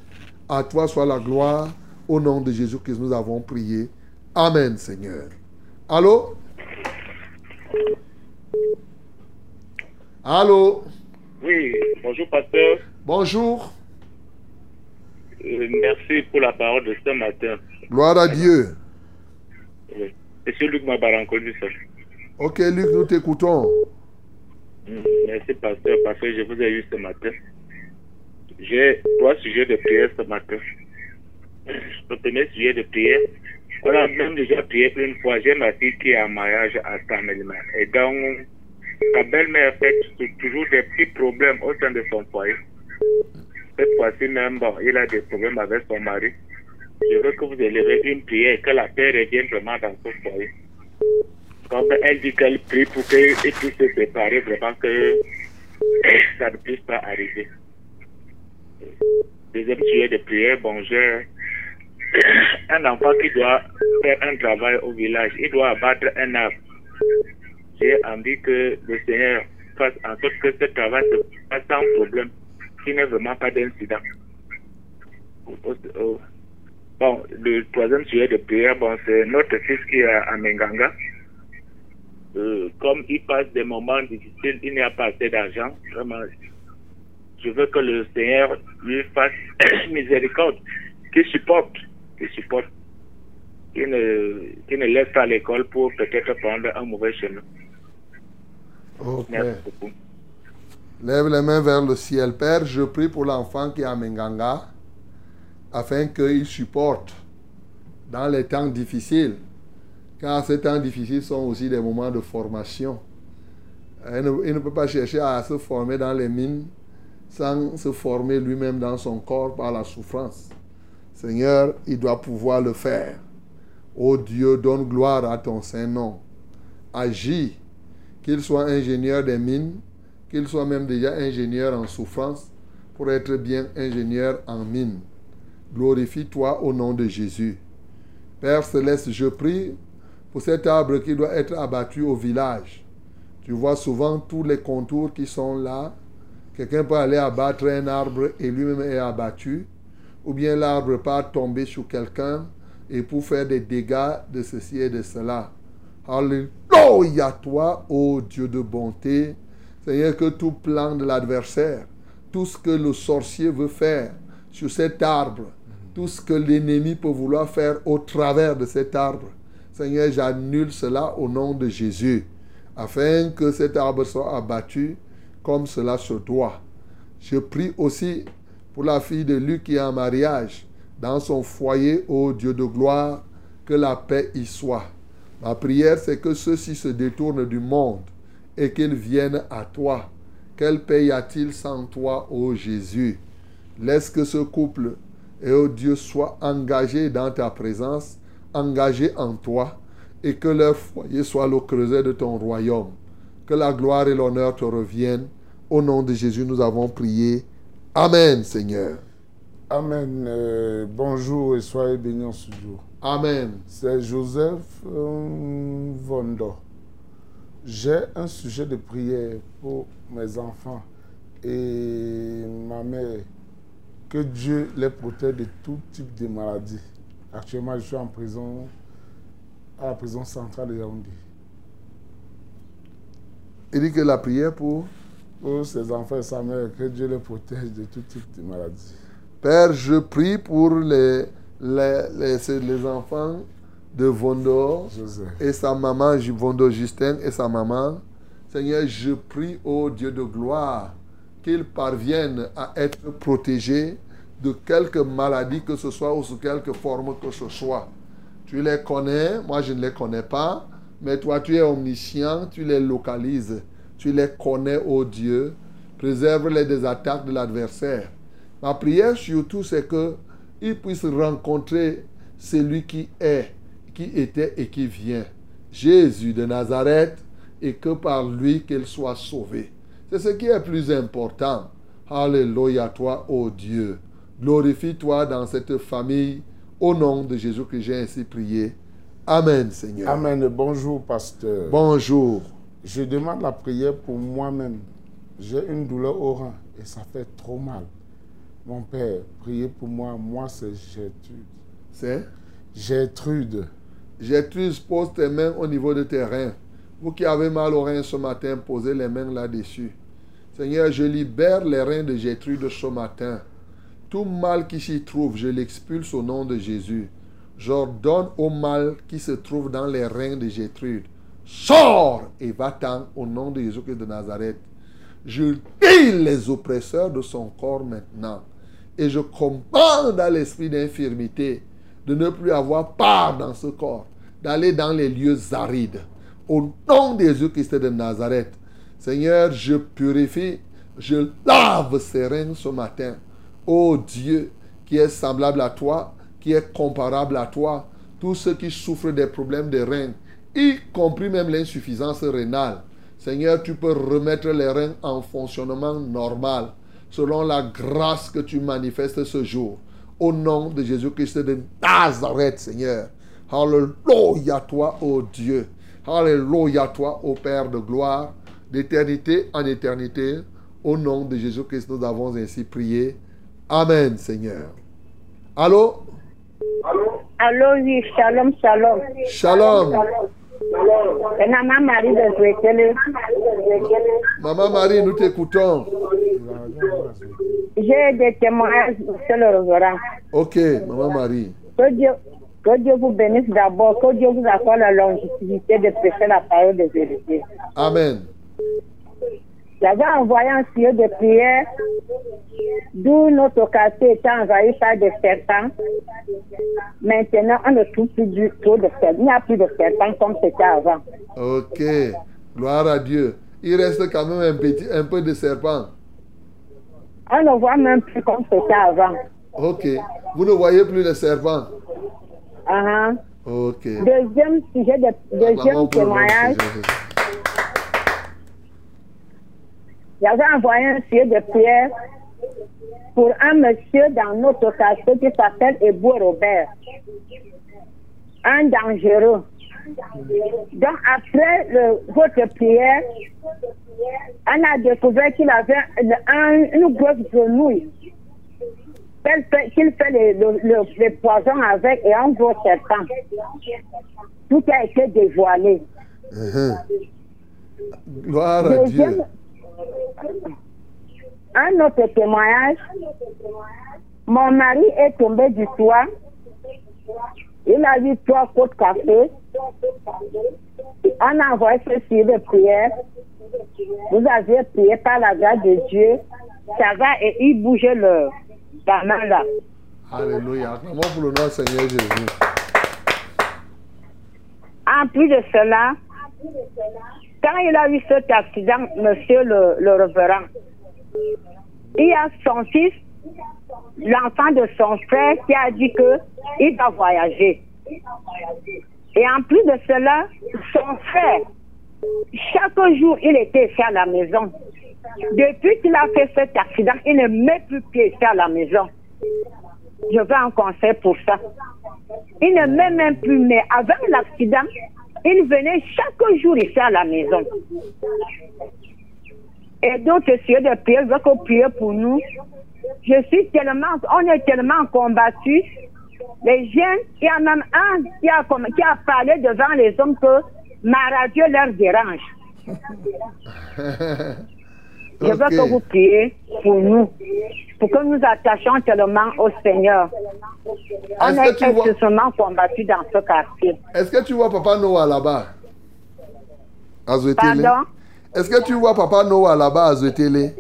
À toi soit la gloire. Au nom de Jésus que nous avons prié. Amen, Seigneur. Allô? Allô? Oui, bonjour pasteur. Bonjour. Euh, merci pour la parole de ce matin. Gloire à Dieu. Oui. Monsieur Luc Mabarancoli, ça. Ok, Luc, nous t'écoutons. Mm, Merci pasteur, parce que je vous ai eu ce matin. J'ai trois sujets de prière ce matin. Le premier sujet de prière, on a même déjà prié une fois. J'ai ma fille qui est en mariage à Samelman. Et donc, sa belle-mère fait tou- toujours des petits problèmes au sein de son foyer. Cette fois-ci même, bon, il a des problèmes avec son mari. Je veux que vous élevez une prière, que la paix revienne vraiment dans ce foyer. Comme elle dit qu'elle prie pour qu'ils puissent se séparer, vraiment que ça ne puisse pas arriver. Deuxième sujet de prière, bon, j'ai un enfant qui doit faire un travail au village, il doit abattre un arbre. J'ai envie que le Seigneur fasse en sorte que ce travail se fasse sans problème, qu'il n'y ait vraiment pas d'incident. Bon, le troisième sujet de prière, bon, c'est notre fils qui est à Menganga. Euh, comme il passe des moments difficiles, il n'y a pas assez d'argent. Vraiment, je veux que le Seigneur lui fasse miséricorde, qu'il supporte, supporte, qu'il ne, qu'il ne laisse pas l'école pour peut-être prendre un mauvais chemin. Ok. Merci beaucoup. Lève les mains vers le ciel. Père, je prie pour l'enfant qui est à Menganga afin qu'il supporte dans les temps difficiles. Car ces temps difficiles sont aussi des moments de formation. Il ne, il ne peut pas chercher à se former dans les mines sans se former lui-même dans son corps par la souffrance. Seigneur, il doit pouvoir le faire. Ô Dieu, donne gloire à ton Saint-Nom. Agis, qu'il soit ingénieur des mines, qu'il soit même déjà ingénieur en souffrance, pour être bien ingénieur en mine. Glorifie-toi au nom de Jésus. Père céleste, je prie pour cet arbre qui doit être abattu au village. Tu vois souvent tous les contours qui sont là. Quelqu'un peut aller abattre un arbre et lui-même est abattu. Ou bien l'arbre peut tomber sur quelqu'un et pour faire des dégâts de ceci et de cela. Alléluia toi, ô Dieu de bonté. Seigneur, que tout plan de l'adversaire, tout ce que le sorcier veut faire sur cet arbre, tout ce que l'ennemi peut vouloir faire au travers de cet arbre, Seigneur, j'annule cela au nom de Jésus, afin que cet arbre soit abattu comme cela se doit. Je prie aussi pour la fille de Luc qui est en mariage, dans son foyer, ô Dieu de gloire, que la paix y soit. Ma prière, c'est que ceux-ci se détournent du monde et qu'ils viennent à toi. Quelle paix y a-t-il sans toi, ô Jésus? Laisse que ce couple et ô Dieu soit engagé dans ta présence, engagé en toi, et que leur foyer soit le creuset de ton royaume. Que la gloire et l'honneur te reviennent. Au nom de Jésus, nous avons prié. Amen, Seigneur. Amen. Euh, bonjour et soyez bénis en ce jour. Amen. C'est Joseph euh, Vondo. J'ai un sujet de prière pour mes enfants et ma mère. Que Dieu les protège de tout type de maladies. Actuellement, je suis en prison, à la prison centrale de Yaoundé. Il dit que la prière pour Pour ses enfants et sa mère, que Dieu les protège de tout type de maladies. Père, je prie pour les, les, les, les enfants de Vondo et sa maman Vondo Justin et sa maman. Seigneur, je prie au Dieu de gloire qu'ils parviennent à être protégés de quelque maladie que ce soit ou sous quelque forme que ce soit. Tu les connais, moi je ne les connais pas, mais toi tu es omniscient, tu les localises, tu les connais, ô Dieu. Préserve-les des attaques de l'adversaire. Ma prière surtout, c'est que ils puissent rencontrer celui qui est, qui était et qui vient. Jésus de Nazareth, et que par lui qu'ils soient sauvés. C'est ce qui est plus important. Alléluia toi, ô Dieu. Glorifie-toi dans cette famille. Au nom de Jésus que j'ai ainsi prié. Amen, Seigneur. Amen. Bonjour, pasteur. Bonjour. Je demande la prière pour moi-même. J'ai une douleur au rein et ça fait trop mal. Mon père, priez pour moi. Moi, c'est Gertrude. C'est? Gertrude. Gertrude, pose tes mains au niveau de tes reins. Vous qui avez mal aux reins ce matin, posez les mains là-dessus. Seigneur, je libère les reins de Gertrude ce matin. Tout mal qui s'y trouve, je l'expulse au nom de Jésus. J'ordonne au mal qui se trouve dans les reins de Gertrude. Sors et va-t'en au nom de Jésus-Christ de Nazareth. Je tue les oppresseurs de son corps maintenant. Et je commande à l'esprit d'infirmité de ne plus avoir part dans ce corps, d'aller dans les lieux arides. Au nom de Jésus-Christ de Nazareth, Seigneur, je purifie, je lave ces reins ce matin. Ô Dieu, qui est semblable à toi, qui est comparable à toi, tous ceux qui souffrent des problèmes de reins, y compris même l'insuffisance rénale. Seigneur, tu peux remettre les reins en fonctionnement normal, selon la grâce que tu manifestes ce jour. Au nom de Jésus-Christ de Nazareth, Seigneur. Alléluia toi, ô Dieu. Alléluia toi, ô Père de gloire, d'éternité en éternité. Au nom de Jésus-Christ, nous avons ainsi prié. Amen, Seigneur. Allô? Allô, oui, shalom, shalom. Shalom. C'est Maman Marie de Zwekele. Maman Marie, nous t'écoutons. J'ai des témoignages sur le révérend. Ok, Maman Marie. Que Dieu, que Dieu vous bénisse d'abord, que Dieu vous accorde la longévité de prêcher la parole de vérité. Amen. J'avais envoyé un tuyau de prière d'où notre quartier était envahi par des serpents. Maintenant, on ne trouve plus du tout de serpents. Il n'y a plus de serpents comme c'était avant. Ok. Gloire à Dieu. Il reste quand même un, petit, un peu de serpent. On ne voit même plus comme c'était avant. Ok. Vous ne voyez plus de serpent. Ah, Ok. Deuxième sujet de Acclamons deuxième témoignage. Jésus. J'avais envoyé un tuyau de prière pour un monsieur dans notre quartier qui s'appelle Ebou Robert. Un dangereux. Donc après le- votre prière, on a découvert qu'il avait un- une grosse grenouille. Qu'il fait, qu'il fait le, le, le- le poison avec et un gros serpent. Tout a été dévoilé. Mhm. Gloire à Dieu. Un autre témoignage. Mon mari est tombé du toit. Il a eu trois côtes café. On a envoyé ce sujet de prière. Vous avez prié par la grâce de Dieu. Ça va et il bougeait le, la main là. Alléluia. Acclamons pour le nom Seigneur Jésus. En plus de cela, quand il a eu cet accident, monsieur le, le révérend, il y a son fils, l'enfant de son frère, qui a dit que il va voyager. Et en plus de cela, son frère, chaque jour, il était ici à la maison. Depuis qu'il a fait cet accident, il ne met plus pied ici à la maison. Je veux un conseil pour ça. Il ne met même plus, mais avant l'accident, il venait chaque jour ici à la maison. Et donc, suis de prier, je veux qu'on prie pour nous. Je suis tellement, on est tellement combattus. Les jeunes, il y a même un qui a, qui a parlé devant les hommes que ma radio leur dérange. Je veux que vous priez pour nous, pour que nous attachions tellement au Seigneur. On est que tu vois- extrêmement combattus dans ce quartier. Est-ce que tu vois Papa Noah là-bas? À Pardon? Est-ce que tu vois Papa Noah là-bas à Zwetele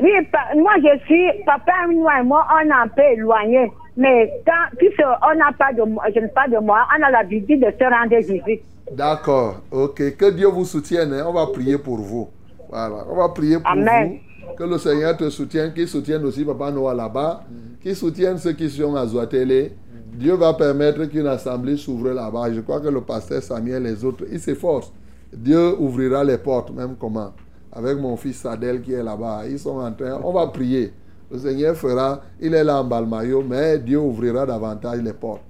Oui, moi je suis, papa, moi et moi, on est un peu éloignés. Mais quand, puisque on n'a pas de, je n'ai pas de moyens, on a l'habitude de se rendre visite. D'accord, ok. Que Dieu vous soutienne. hein. On va prier pour vous. Voilà, on va prier pour Amen. vous. Que le Seigneur te soutienne, qu'il soutienne aussi Papa Noah là-bas, qu'il soutienne ceux qui sont à Zwatele. Dieu va permettre qu'une assemblée s'ouvre là-bas. Je crois que le pasteur Samuel et les autres, ils s'efforcent. Dieu ouvrira les portes, même comment. Avec mon fils Sadel qui est là-bas. Ils sont en train, on va prier. Le Seigneur fera, il est là en Balmayo, mais Dieu ouvrira davantage les portes.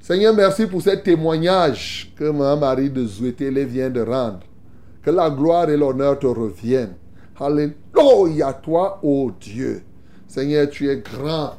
Seigneur, merci pour ce témoignage que Marie de Zouetele vient de rendre. Que la gloire et l'honneur te reviennent. Alléluia, toi, ô Dieu. Seigneur, tu es grand.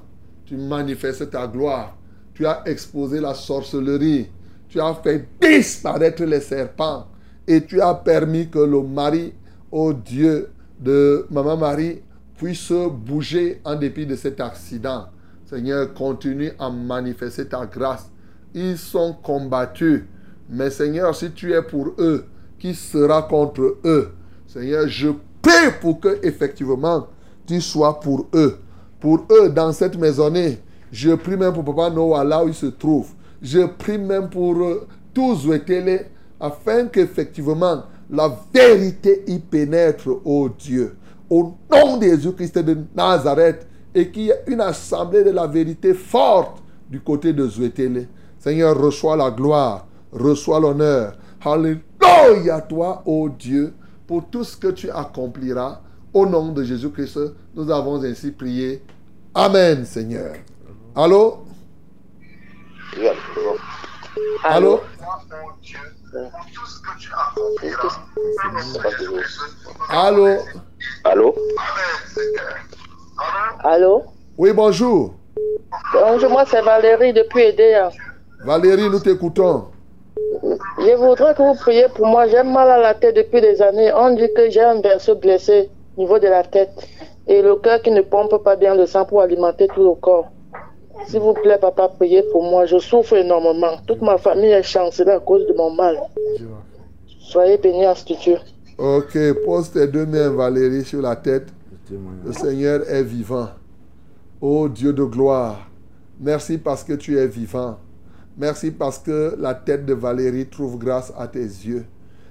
Tu manifestes ta gloire. Tu as exposé la sorcellerie. Tu as fait disparaître les serpents. Et tu as permis que le mari, ô Dieu, de Maman Marie puisse bouger en dépit de cet accident. Seigneur, continue à manifester ta grâce. Ils sont combattus. Mais Seigneur, si tu es pour eux, qui sera contre eux Seigneur, je prie pour que effectivement tu sois pour eux. Pour eux dans cette maisonnée. Je prie même pour Papa Noah là où il se trouve. Je prie même pour euh, tous afin qu'effectivement la vérité y pénètre, ô Dieu. Au nom de Jésus-Christ de Nazareth et qu'il y ait une assemblée de la vérité forte du côté de Zwetele. Seigneur, reçois la gloire, reçois l'honneur. Alléluia à toi, ô Dieu, pour tout ce que tu accompliras. Au nom de Jésus-Christ, nous avons ainsi prié. Amen, Seigneur. Allô? Allô? Allô? Allô? Allô? Oui, bonjour. Bonjour, moi c'est Valérie depuis Edea. Valérie, nous t'écoutons. Je voudrais que vous priez pour moi. J'ai mal à la tête depuis des années. On dit que j'ai un berceau blessé au niveau de la tête et le cœur qui ne pompe pas bien le sang pour alimenter tout le corps. S'il vous plaît, papa, priez pour moi. Je souffre énormément. Toute ma famille est chancelée à cause de mon mal. Soyez bénis, institut. Ok, pose tes deux mains, Valérie, sur la tête. Le Seigneur est vivant. Ô Dieu de gloire, merci parce que tu es vivant. Merci parce que la tête de Valérie trouve grâce à tes yeux.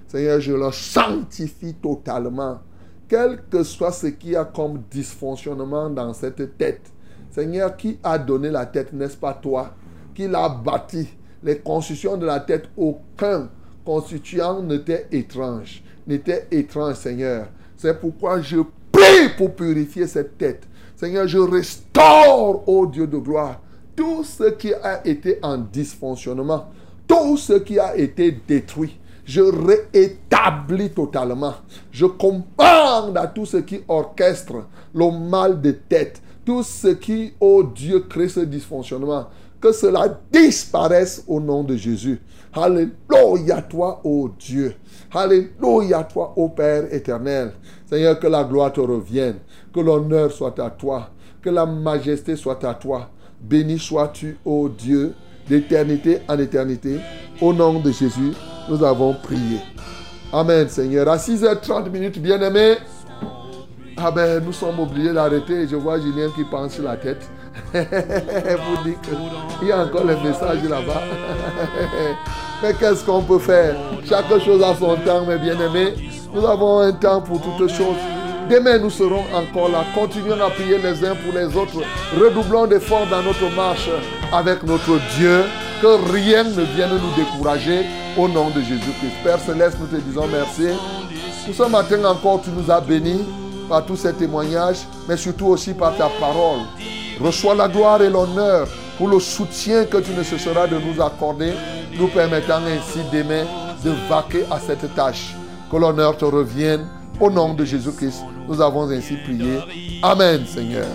Seigneur, je le sanctifie totalement. Quel que soit ce qu'il y a comme dysfonctionnement dans cette tête. Seigneur, qui a donné la tête, n'est-ce pas toi Qui l'a bâti Les constructions de la tête, aucun constituant n'était étrange. N'était étrange, Seigneur. C'est pourquoi je prie pour purifier cette tête. Seigneur, je restaure, ô Dieu de gloire, tout ce qui a été en dysfonctionnement, tout ce qui a été détruit. Je réétablis totalement. Je commande à tout ce qui orchestre le mal de tête, tout ce qui, ô Dieu, crée ce dysfonctionnement, que cela disparaisse au nom de Jésus. Alléluia toi, ô Dieu. Alléluia toi, ô Père éternel. Seigneur, que la gloire te revienne, que l'honneur soit à toi, que la majesté soit à toi. Béni sois-tu, ô Dieu, d'éternité en éternité. Au nom de Jésus, nous avons prié. Amen, Seigneur. À 6h30 minutes, bien-aimés. Ah ben, nous sommes obligés d'arrêter. Je vois Julien qui sur la tête. Vous dites qu'il y a encore les messages là-bas. Mais qu'est-ce qu'on peut faire? Chaque chose a son temps, mes bien-aimés. Nous avons un temps pour toutes choses. Demain, nous serons encore là. Continuons à prier les uns pour les autres. Redoublons d'efforts dans notre marche avec notre Dieu. Que rien ne vienne nous décourager au nom de Jésus-Christ. Père Céleste, nous te disons merci. Pour ce matin encore, tu nous as bénis par tous ces témoignages, mais surtout aussi par ta parole. Reçois la gloire et l'honneur pour le soutien que tu ne cesseras de nous accorder, nous permettant ainsi demain de vaquer à cette tâche. Que l'honneur te revienne. Au nom de Jésus-Christ, nous avons ainsi prié. Amen, Seigneur.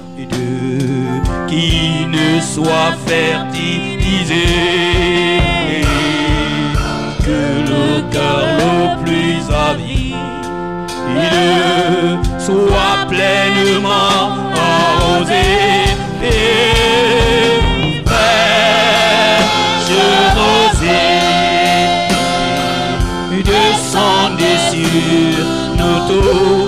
qui ne soit fertilisé. Que le cœur le plus avide fraîchement arrosé. Fraîche rosée, descendez sur nous tous.